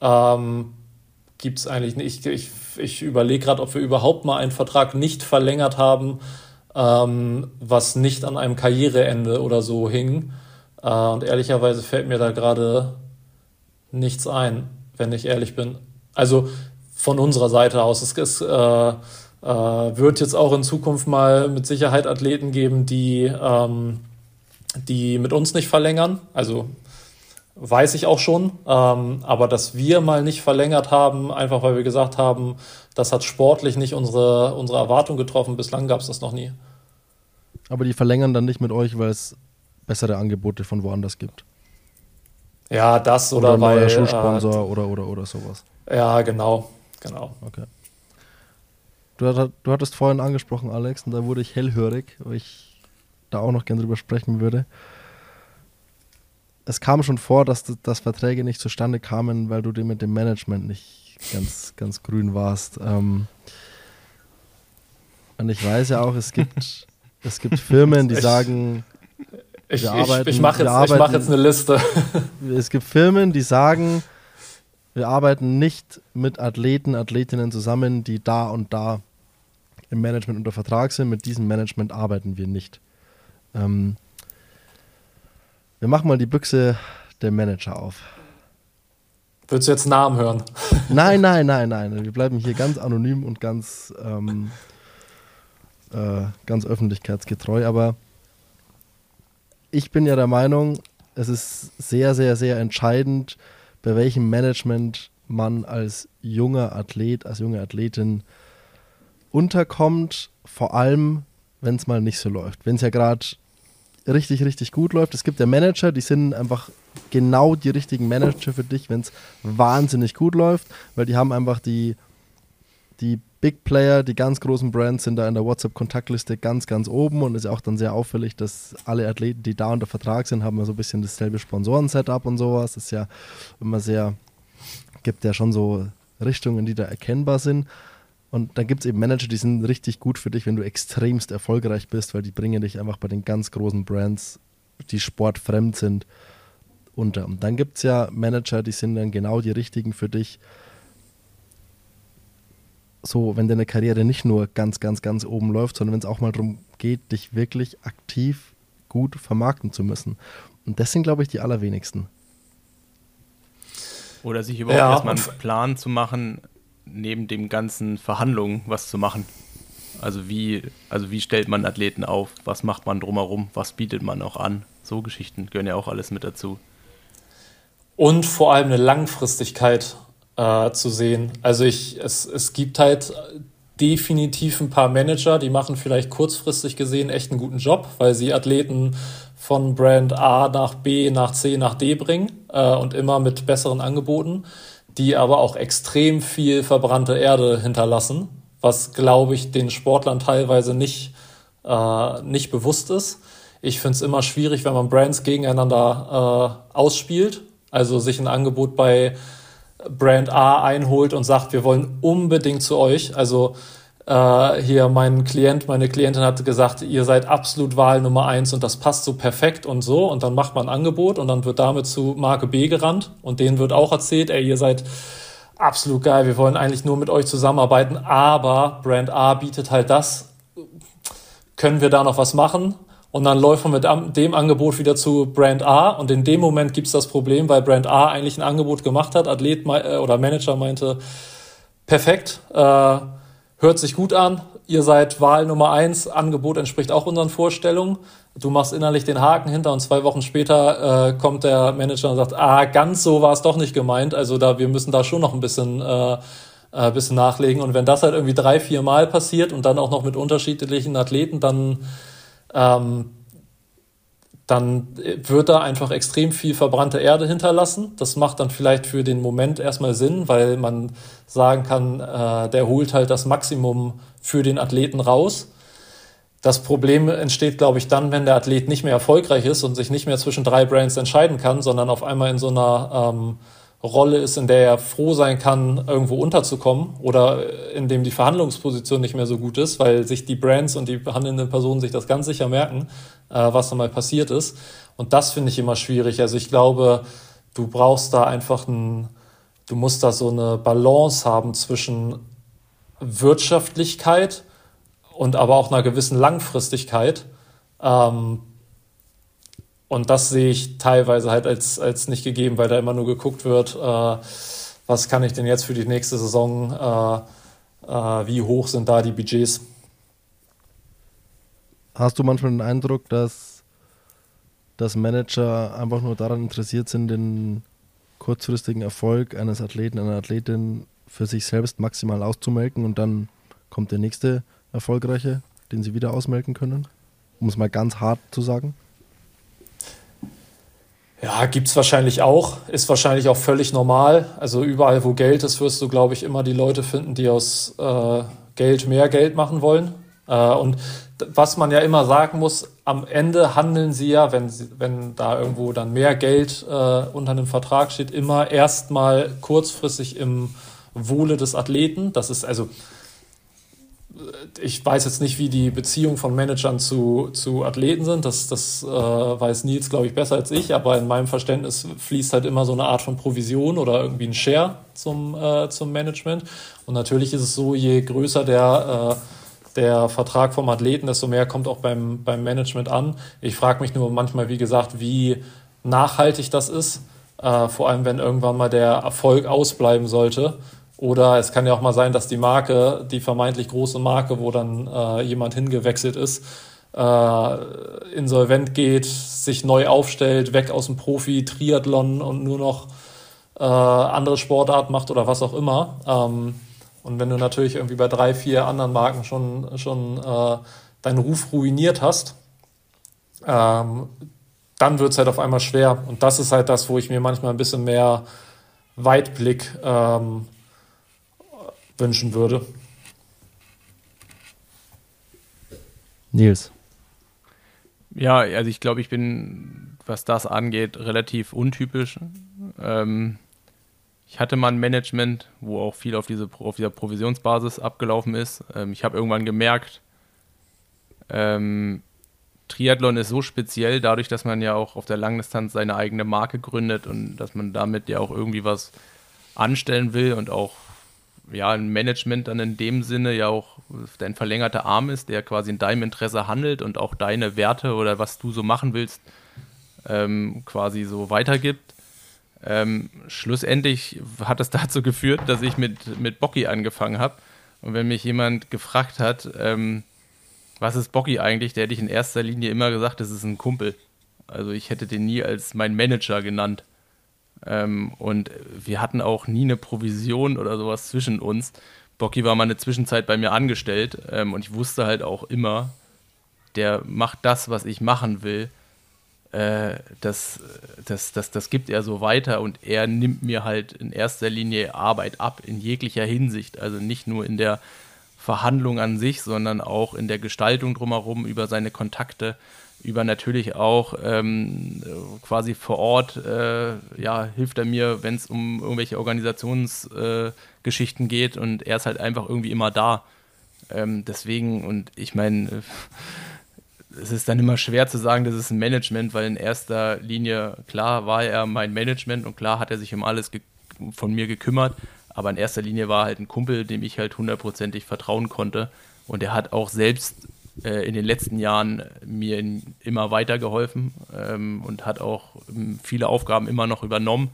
C: ähm, gibt es eigentlich nicht. Ich, ich, ich überlege gerade, ob wir überhaupt mal einen Vertrag nicht verlängert haben, ähm, was nicht an einem Karriereende oder so hing. Äh, und ehrlicherweise fällt mir da gerade nichts ein, wenn ich ehrlich bin. Also von unserer Seite aus. Es, es äh, äh, wird jetzt auch in Zukunft mal mit Sicherheit Athleten geben, die, ähm, die mit uns nicht verlängern. Also weiß ich auch schon. Ähm, aber dass wir mal nicht verlängert haben, einfach weil wir gesagt haben, das hat sportlich nicht unsere, unsere Erwartung getroffen. Bislang gab es das noch nie.
B: Aber die verlängern dann nicht mit euch, weil es bessere Angebote von woanders gibt.
C: Ja, das oder, oder weil.
B: Schuhsponsor äh, oder, oder, oder sowas.
C: Ja, genau. Genau.
B: Okay. du, du hattest vorhin angesprochen, Alex, und da wurde ich hellhörig, weil ich da auch noch gerne drüber sprechen würde. Es kam schon vor, dass, dass Verträge nicht zustande kamen, weil du dir mit dem Management nicht ganz, ganz grün warst. Ähm, und ich weiß ja auch, es gibt, es gibt Firmen, die sagen,
C: ich, arbeiten, ich, ich mache jetzt, mach jetzt eine Liste.
B: Es gibt Firmen, die sagen, wir arbeiten nicht mit Athleten, Athletinnen zusammen, die da und da im Management unter Vertrag sind. Mit diesem Management arbeiten wir nicht. Ähm, wir machen mal die Büchse der Manager auf.
C: Willst du jetzt Namen hören?
B: Nein, nein, nein, nein. Wir bleiben hier ganz anonym und ganz, ähm, äh, ganz öffentlichkeitsgetreu. Aber ich bin ja der Meinung, es ist sehr, sehr, sehr entscheidend, bei welchem Management man als junger Athlet, als junge Athletin unterkommt, vor allem, wenn es mal nicht so läuft. Wenn es ja gerade richtig, richtig gut läuft. Es gibt ja Manager, die sind einfach genau die richtigen Manager für dich, wenn es wahnsinnig gut läuft, weil die haben einfach die, die Big Player, die ganz großen Brands sind da in der WhatsApp-Kontaktliste ganz, ganz oben und ist auch dann sehr auffällig, dass alle Athleten, die da unter Vertrag sind, haben ja so ein bisschen dasselbe Sponsoren-Setup und sowas. Das ist ja immer sehr, gibt ja schon so Richtungen, die da erkennbar sind. Und dann gibt es eben Manager, die sind richtig gut für dich, wenn du extremst erfolgreich bist, weil die bringen dich einfach bei den ganz großen Brands, die sportfremd sind, unter. Und dann gibt es ja Manager, die sind dann genau die richtigen für dich, so, wenn deine Karriere nicht nur ganz, ganz, ganz oben läuft, sondern wenn es auch mal darum geht, dich wirklich aktiv gut vermarkten zu müssen. Und das sind, glaube ich, die allerwenigsten.
A: Oder sich überhaupt ja. erstmal einen Plan zu machen, neben dem ganzen Verhandlungen was zu machen. Also wie, also wie stellt man Athleten auf, was macht man drumherum, was bietet man auch an. So Geschichten gehören ja auch alles mit dazu.
C: Und vor allem eine Langfristigkeit äh, zu sehen. Also ich, es, es gibt halt definitiv ein paar Manager, die machen vielleicht kurzfristig gesehen echt einen guten Job, weil sie Athleten von Brand A nach B, nach C, nach D bringen äh, und immer mit besseren Angeboten, die aber auch extrem viel verbrannte Erde hinterlassen, was, glaube ich, den Sportlern teilweise nicht, äh, nicht bewusst ist. Ich finde es immer schwierig, wenn man Brands gegeneinander äh, ausspielt, also sich ein Angebot bei Brand A einholt und sagt, wir wollen unbedingt zu euch. Also äh, hier mein Klient, meine Klientin hat gesagt, ihr seid absolut Wahl Nummer eins und das passt so perfekt und so. Und dann macht man ein Angebot und dann wird damit zu Marke B gerannt und denen wird auch erzählt, ey, ihr seid absolut geil, wir wollen eigentlich nur mit euch zusammenarbeiten, aber Brand A bietet halt das. Können wir da noch was machen? Und dann läuft man mit dem Angebot wieder zu Brand A und in dem Moment gibt's das Problem, weil Brand A eigentlich ein Angebot gemacht hat, Athlet äh, oder Manager meinte, perfekt, äh, hört sich gut an, ihr seid Wahl Nummer eins, Angebot entspricht auch unseren Vorstellungen. Du machst innerlich den Haken hinter und zwei Wochen später äh, kommt der Manager und sagt, ah, ganz so war es doch nicht gemeint. Also da, wir müssen da schon noch ein bisschen, äh, äh, bisschen nachlegen. Und wenn das halt irgendwie drei, vier Mal passiert und dann auch noch mit unterschiedlichen Athleten, dann ähm, dann wird da einfach extrem viel verbrannte Erde hinterlassen. Das macht dann vielleicht für den Moment erstmal Sinn, weil man sagen kann, äh, der holt halt das Maximum für den Athleten raus. Das Problem entsteht, glaube ich, dann, wenn der Athlet nicht mehr erfolgreich ist und sich nicht mehr zwischen drei Brands entscheiden kann, sondern auf einmal in so einer ähm, Rolle ist, in der er froh sein kann, irgendwo unterzukommen oder in dem die Verhandlungsposition nicht mehr so gut ist, weil sich die Brands und die behandelnden Personen sich das ganz sicher merken, äh, was da mal passiert ist. Und das finde ich immer schwierig. Also ich glaube, du brauchst da einfach ein, du musst da so eine Balance haben zwischen Wirtschaftlichkeit und aber auch einer gewissen Langfristigkeit. Ähm, und das sehe ich teilweise halt als, als nicht gegeben, weil da immer nur geguckt wird, äh, was kann ich denn jetzt für die nächste Saison, äh, äh, wie hoch sind da die Budgets.
B: Hast du manchmal den Eindruck, dass, dass Manager einfach nur daran interessiert sind, den kurzfristigen Erfolg eines Athleten, einer Athletin für sich selbst maximal auszumelken und dann kommt der nächste Erfolgreiche, den sie wieder ausmelken können? Um es mal ganz hart zu sagen.
C: Ja, gibt's wahrscheinlich auch. Ist wahrscheinlich auch völlig normal. Also überall, wo Geld ist, wirst du, glaube ich, immer die Leute finden, die aus äh, Geld mehr Geld machen wollen. Äh, und was man ja immer sagen muss, am Ende handeln sie ja, wenn, sie, wenn da irgendwo dann mehr Geld äh, unter einem Vertrag steht, immer erstmal kurzfristig im Wohle des Athleten. Das ist also ich weiß jetzt nicht, wie die Beziehungen von Managern zu, zu Athleten sind. Das, das äh, weiß Nils, glaube ich, besser als ich. Aber in meinem Verständnis fließt halt immer so eine Art von Provision oder irgendwie ein Share zum, äh, zum Management. Und natürlich ist es so, je größer der, äh, der Vertrag vom Athleten, desto mehr kommt auch beim, beim Management an. Ich frage mich nur manchmal, wie gesagt, wie nachhaltig das ist. Äh, vor allem, wenn irgendwann mal der Erfolg ausbleiben sollte oder es kann ja auch mal sein, dass die Marke, die vermeintlich große Marke, wo dann äh, jemand hingewechselt ist, äh, insolvent geht, sich neu aufstellt, weg aus dem Profi, Triathlon und nur noch äh, andere Sportart macht oder was auch immer. Ähm, und wenn du natürlich irgendwie bei drei, vier anderen Marken schon, schon äh, deinen Ruf ruiniert hast, ähm, dann wird es halt auf einmal schwer. Und das ist halt das, wo ich mir manchmal ein bisschen mehr Weitblick ähm, wünschen würde.
B: Nils.
A: Ja, also ich glaube, ich bin, was das angeht, relativ untypisch. Ähm, ich hatte mal ein Management, wo auch viel auf, diese, auf dieser Provisionsbasis abgelaufen ist. Ähm, ich habe irgendwann gemerkt, ähm, Triathlon ist so speziell, dadurch, dass man ja auch auf der Langdistanz seine eigene Marke gründet und dass man damit ja auch irgendwie was anstellen will und auch ja, ein Management dann in dem Sinne ja auch dein verlängerter Arm ist, der quasi in deinem Interesse handelt und auch deine Werte oder was du so machen willst, ähm, quasi so weitergibt. Ähm, schlussendlich hat es dazu geführt, dass ich mit, mit Bocky angefangen habe. Und wenn mich jemand gefragt hat, ähm, was ist Bocky eigentlich, der hätte ich in erster Linie immer gesagt, das ist ein Kumpel. Also ich hätte den nie als mein Manager genannt. Ähm, und wir hatten auch nie eine Provision oder sowas zwischen uns. Bocky war mal eine Zwischenzeit bei mir angestellt ähm, und ich wusste halt auch immer, der macht das, was ich machen will. Äh, das, das, das, das gibt er so weiter und er nimmt mir halt in erster Linie Arbeit ab, in jeglicher Hinsicht. Also nicht nur in der Verhandlung an sich, sondern auch in der Gestaltung drumherum, über seine Kontakte über natürlich auch ähm, quasi vor Ort, äh, ja, hilft er mir, wenn es um irgendwelche Organisationsgeschichten äh, geht und er ist halt einfach irgendwie immer da. Ähm, deswegen, und ich meine, äh, es ist dann immer schwer zu sagen, das ist ein Management, weil in erster Linie, klar war er mein Management und klar hat er sich um alles von mir gekümmert, aber in erster Linie war er halt ein Kumpel, dem ich halt hundertprozentig vertrauen konnte und er hat auch selbst äh, in den letzten Jahren mir immer weitergeholfen ähm, und hat auch ähm, viele Aufgaben immer noch übernommen.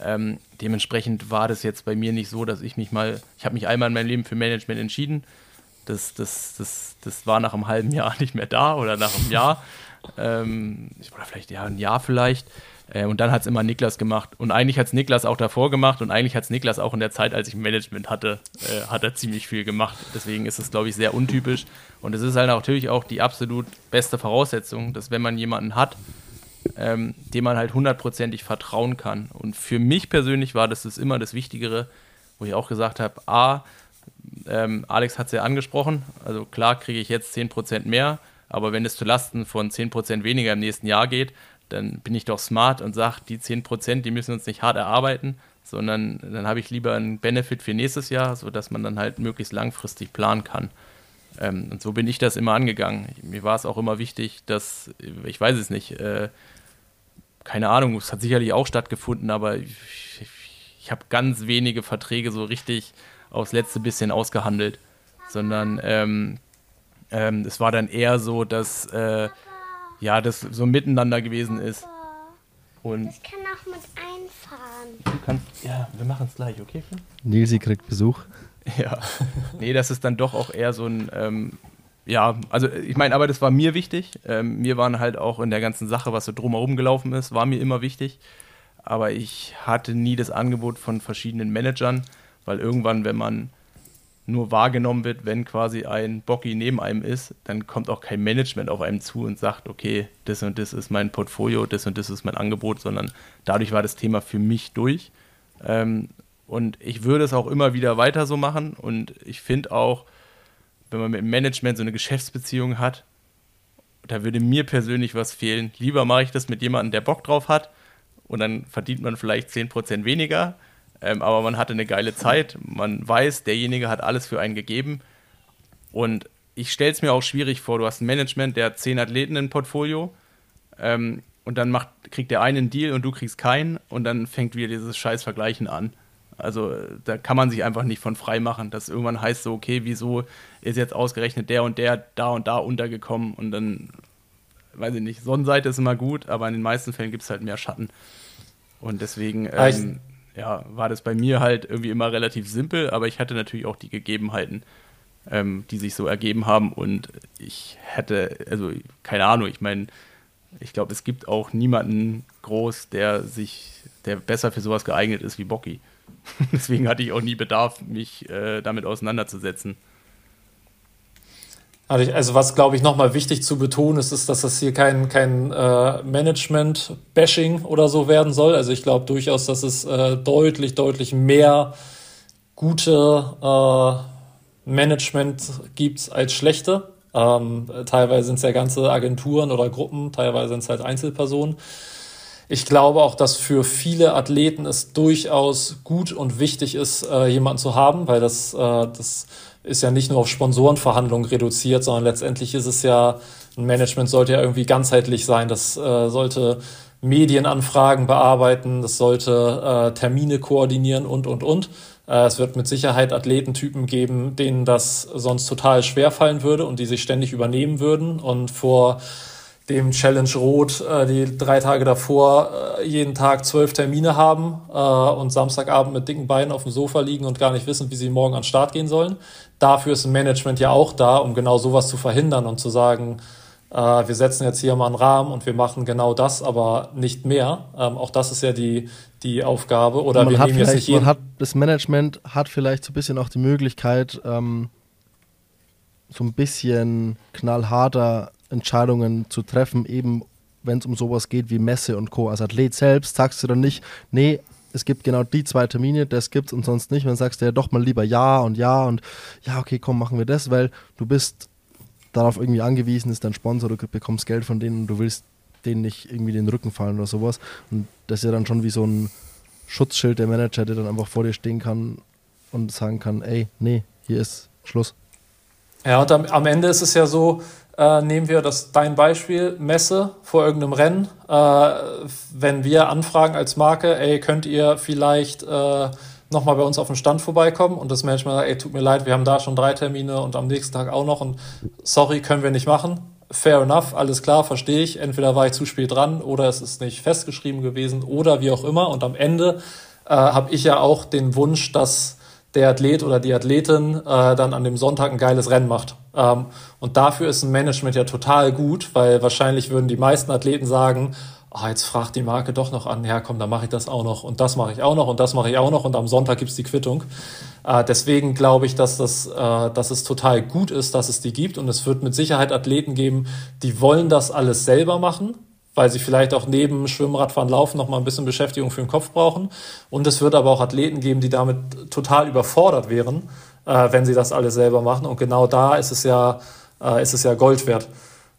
A: Ähm, dementsprechend war das jetzt bei mir nicht so, dass ich mich mal, ich habe mich einmal in meinem Leben für Management entschieden. Das, das, das, das war nach einem halben Jahr nicht mehr da oder nach einem Jahr. Ähm, oder vielleicht ja, ein Jahr vielleicht. Äh, und dann hat es immer Niklas gemacht. Und eigentlich hat es Niklas auch davor gemacht und eigentlich hat es Niklas auch in der Zeit, als ich Management hatte, äh, hat er ziemlich viel gemacht. Deswegen ist es, glaube ich, sehr untypisch. Und es ist halt natürlich auch die absolut beste Voraussetzung, dass wenn man jemanden hat, ähm, dem man halt hundertprozentig vertrauen kann. Und für mich persönlich war das, das immer das Wichtigere, wo ich auch gesagt habe, A, ähm, Alex hat es ja angesprochen, also klar kriege ich jetzt 10% mehr, aber wenn es zu Lasten von 10% weniger im nächsten Jahr geht, dann bin ich doch smart und sage, die 10%, die müssen uns nicht hart erarbeiten, sondern dann habe ich lieber einen Benefit für nächstes Jahr, sodass man dann halt möglichst langfristig planen kann. Ähm, und so bin ich das immer angegangen. Mir war es auch immer wichtig, dass, ich weiß es nicht, äh, keine Ahnung, es hat sicherlich auch stattgefunden, aber ich, ich, ich habe ganz wenige Verträge so richtig aufs letzte bisschen ausgehandelt, sondern ähm, ähm, es war dann eher so, dass äh, ja, das so miteinander gewesen ist. Und ich kann auch mit einfahren. Du kannst, ja, wir machen es gleich, okay, Finn?
B: Nilsi kriegt Besuch.
A: Ja, nee, das ist dann doch auch eher so ein, ähm, ja, also ich meine, aber das war mir wichtig. Ähm, mir waren halt auch in der ganzen Sache, was so drumherum gelaufen ist, war mir immer wichtig. Aber ich hatte nie das Angebot von verschiedenen Managern, weil irgendwann, wenn man nur wahrgenommen wird, wenn quasi ein Bocky neben einem ist, dann kommt auch kein Management auf einem zu und sagt, okay, das und das ist mein Portfolio, das und das ist mein Angebot, sondern dadurch war das Thema für mich durch. Ähm, und ich würde es auch immer wieder weiter so machen und ich finde auch, wenn man mit dem Management so eine Geschäftsbeziehung hat, da würde mir persönlich was fehlen. Lieber mache ich das mit jemandem, der Bock drauf hat und dann verdient man vielleicht 10% weniger, ähm, aber man hatte eine geile Zeit. Man weiß, derjenige hat alles für einen gegeben. Und ich stelle es mir auch schwierig vor. Du hast ein Management, der hat zehn Athleten im Portfolio. Ähm, und dann macht, kriegt der eine einen Deal und du kriegst keinen. Und dann fängt wieder dieses scheiß Vergleichen an. Also da kann man sich einfach nicht von frei machen, dass irgendwann heißt so, okay, wieso ist jetzt ausgerechnet der und der da und da untergekommen und dann, weiß ich nicht, Sonnenseite ist immer gut, aber in den meisten Fällen gibt es halt mehr Schatten. Und deswegen ähm, ja, war das bei mir halt irgendwie immer relativ simpel, aber ich hatte natürlich auch die Gegebenheiten, ähm, die sich so ergeben haben und ich hätte, also keine Ahnung, ich meine, ich glaube, es gibt auch niemanden groß, der sich, der besser für sowas geeignet ist wie Bocky. Deswegen hatte ich auch nie Bedarf, mich äh, damit auseinanderzusetzen.
C: Also, was, glaube ich, nochmal wichtig zu betonen ist, ist, dass das hier kein, kein äh, Management-Bashing oder so werden soll. Also ich glaube durchaus, dass es äh, deutlich, deutlich mehr gute äh, Management gibt als schlechte. Ähm, teilweise sind es ja ganze Agenturen oder Gruppen, teilweise sind es halt Einzelpersonen. Ich glaube auch, dass für viele Athleten es durchaus gut und wichtig ist, äh, jemanden zu haben, weil das, äh, das ist ja nicht nur auf Sponsorenverhandlungen reduziert, sondern letztendlich ist es ja, ein Management sollte ja irgendwie ganzheitlich sein. Das äh, sollte Medienanfragen bearbeiten, das sollte äh, Termine koordinieren und, und, und. Äh, es wird mit Sicherheit Athletentypen geben, denen das sonst total schwer fallen würde und die sich ständig übernehmen würden und vor dem Challenge Rot äh, die drei Tage davor äh, jeden Tag zwölf Termine haben äh, und Samstagabend mit dicken Beinen auf dem Sofa liegen und gar nicht wissen, wie sie morgen an den Start gehen sollen. Dafür ist ein Management ja auch da, um genau sowas zu verhindern und zu sagen, äh, wir setzen jetzt hier mal einen Rahmen und wir machen genau das, aber nicht mehr. Ähm, auch das ist ja die, die Aufgabe. Oder
B: man
C: wir
B: hat nehmen jetzt nicht man hat, Das Management hat vielleicht so ein bisschen auch die Möglichkeit, ähm, so ein bisschen knallharter Entscheidungen zu treffen, eben wenn es um sowas geht wie Messe und Co. Als Athlet selbst sagst du dann nicht, nee, es gibt genau die zwei Termine, das gibt's und sonst nicht. Dann sagst du ja doch mal lieber ja und ja und ja, okay, komm, machen wir das, weil du bist darauf irgendwie angewiesen, ist dein Sponsor, du bekommst Geld von denen und du willst denen nicht irgendwie den Rücken fallen oder sowas. Und das ist ja dann schon wie so ein Schutzschild der Manager, der dann einfach vor dir stehen kann und sagen kann, ey, nee, hier ist Schluss.
C: Ja, und am, am Ende ist es ja so, äh, nehmen wir das dein Beispiel, Messe vor irgendeinem Rennen. Äh, wenn wir anfragen als Marke, ey, könnt ihr vielleicht äh, nochmal bei uns auf dem Stand vorbeikommen und das Management sagt, ey, tut mir leid, wir haben da schon drei Termine und am nächsten Tag auch noch und sorry, können wir nicht machen. Fair enough, alles klar, verstehe ich. Entweder war ich zu spät dran oder es ist nicht festgeschrieben gewesen oder wie auch immer. Und am Ende äh, habe ich ja auch den Wunsch, dass der Athlet oder die Athletin äh, dann an dem Sonntag ein geiles Rennen macht. Ähm, und dafür ist ein Management ja total gut, weil wahrscheinlich würden die meisten Athleten sagen, oh, jetzt fragt die Marke doch noch an, ja komm, dann mache ich das auch noch und das mache ich auch noch und das mache ich auch noch und am Sonntag gibt's die Quittung. Äh, deswegen glaube ich, dass, das, äh, dass es total gut ist, dass es die gibt und es wird mit Sicherheit Athleten geben, die wollen das alles selber machen, weil sie vielleicht auch neben Schwimmradfahren, Laufen noch mal ein bisschen Beschäftigung für den Kopf brauchen. Und es wird aber auch Athleten geben, die damit total überfordert wären, äh, wenn sie das alles selber machen. Und genau da ist es ja, äh, ist es ja Gold wert.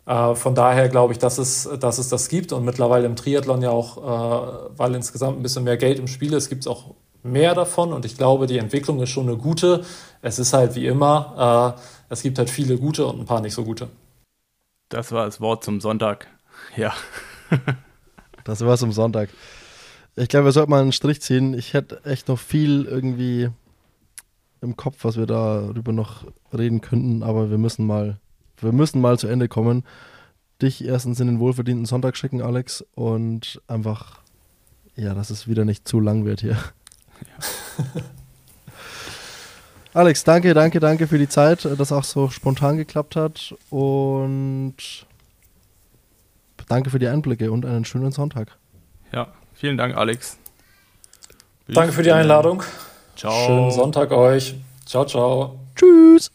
C: Äh, von daher glaube ich, dass es, dass es das gibt und mittlerweile im Triathlon ja auch, äh, weil insgesamt ein bisschen mehr Geld im Spiel ist, gibt es auch mehr davon und ich glaube, die Entwicklung ist schon eine gute. Es ist halt wie immer, äh, es gibt halt viele gute und ein paar nicht so gute.
A: Das war das Wort zum Sonntag. Ja.
B: Das war's am Sonntag. Ich glaube, wir sollten mal einen Strich ziehen. Ich hätte echt noch viel irgendwie im Kopf, was wir darüber noch reden könnten, aber wir müssen mal, wir müssen mal zu Ende kommen. Dich erstens in den wohlverdienten Sonntag schicken, Alex, und einfach, ja, dass es wieder nicht zu lang wird hier. Ja. Alex, danke, danke, danke für die Zeit, dass auch so spontan geklappt hat und Danke für die Einblicke und einen schönen Sonntag.
A: Ja, vielen Dank, Alex.
C: Bis Danke für die Einladung.
A: Ciao.
C: Schönen Sonntag euch. Ciao, ciao.
B: Tschüss.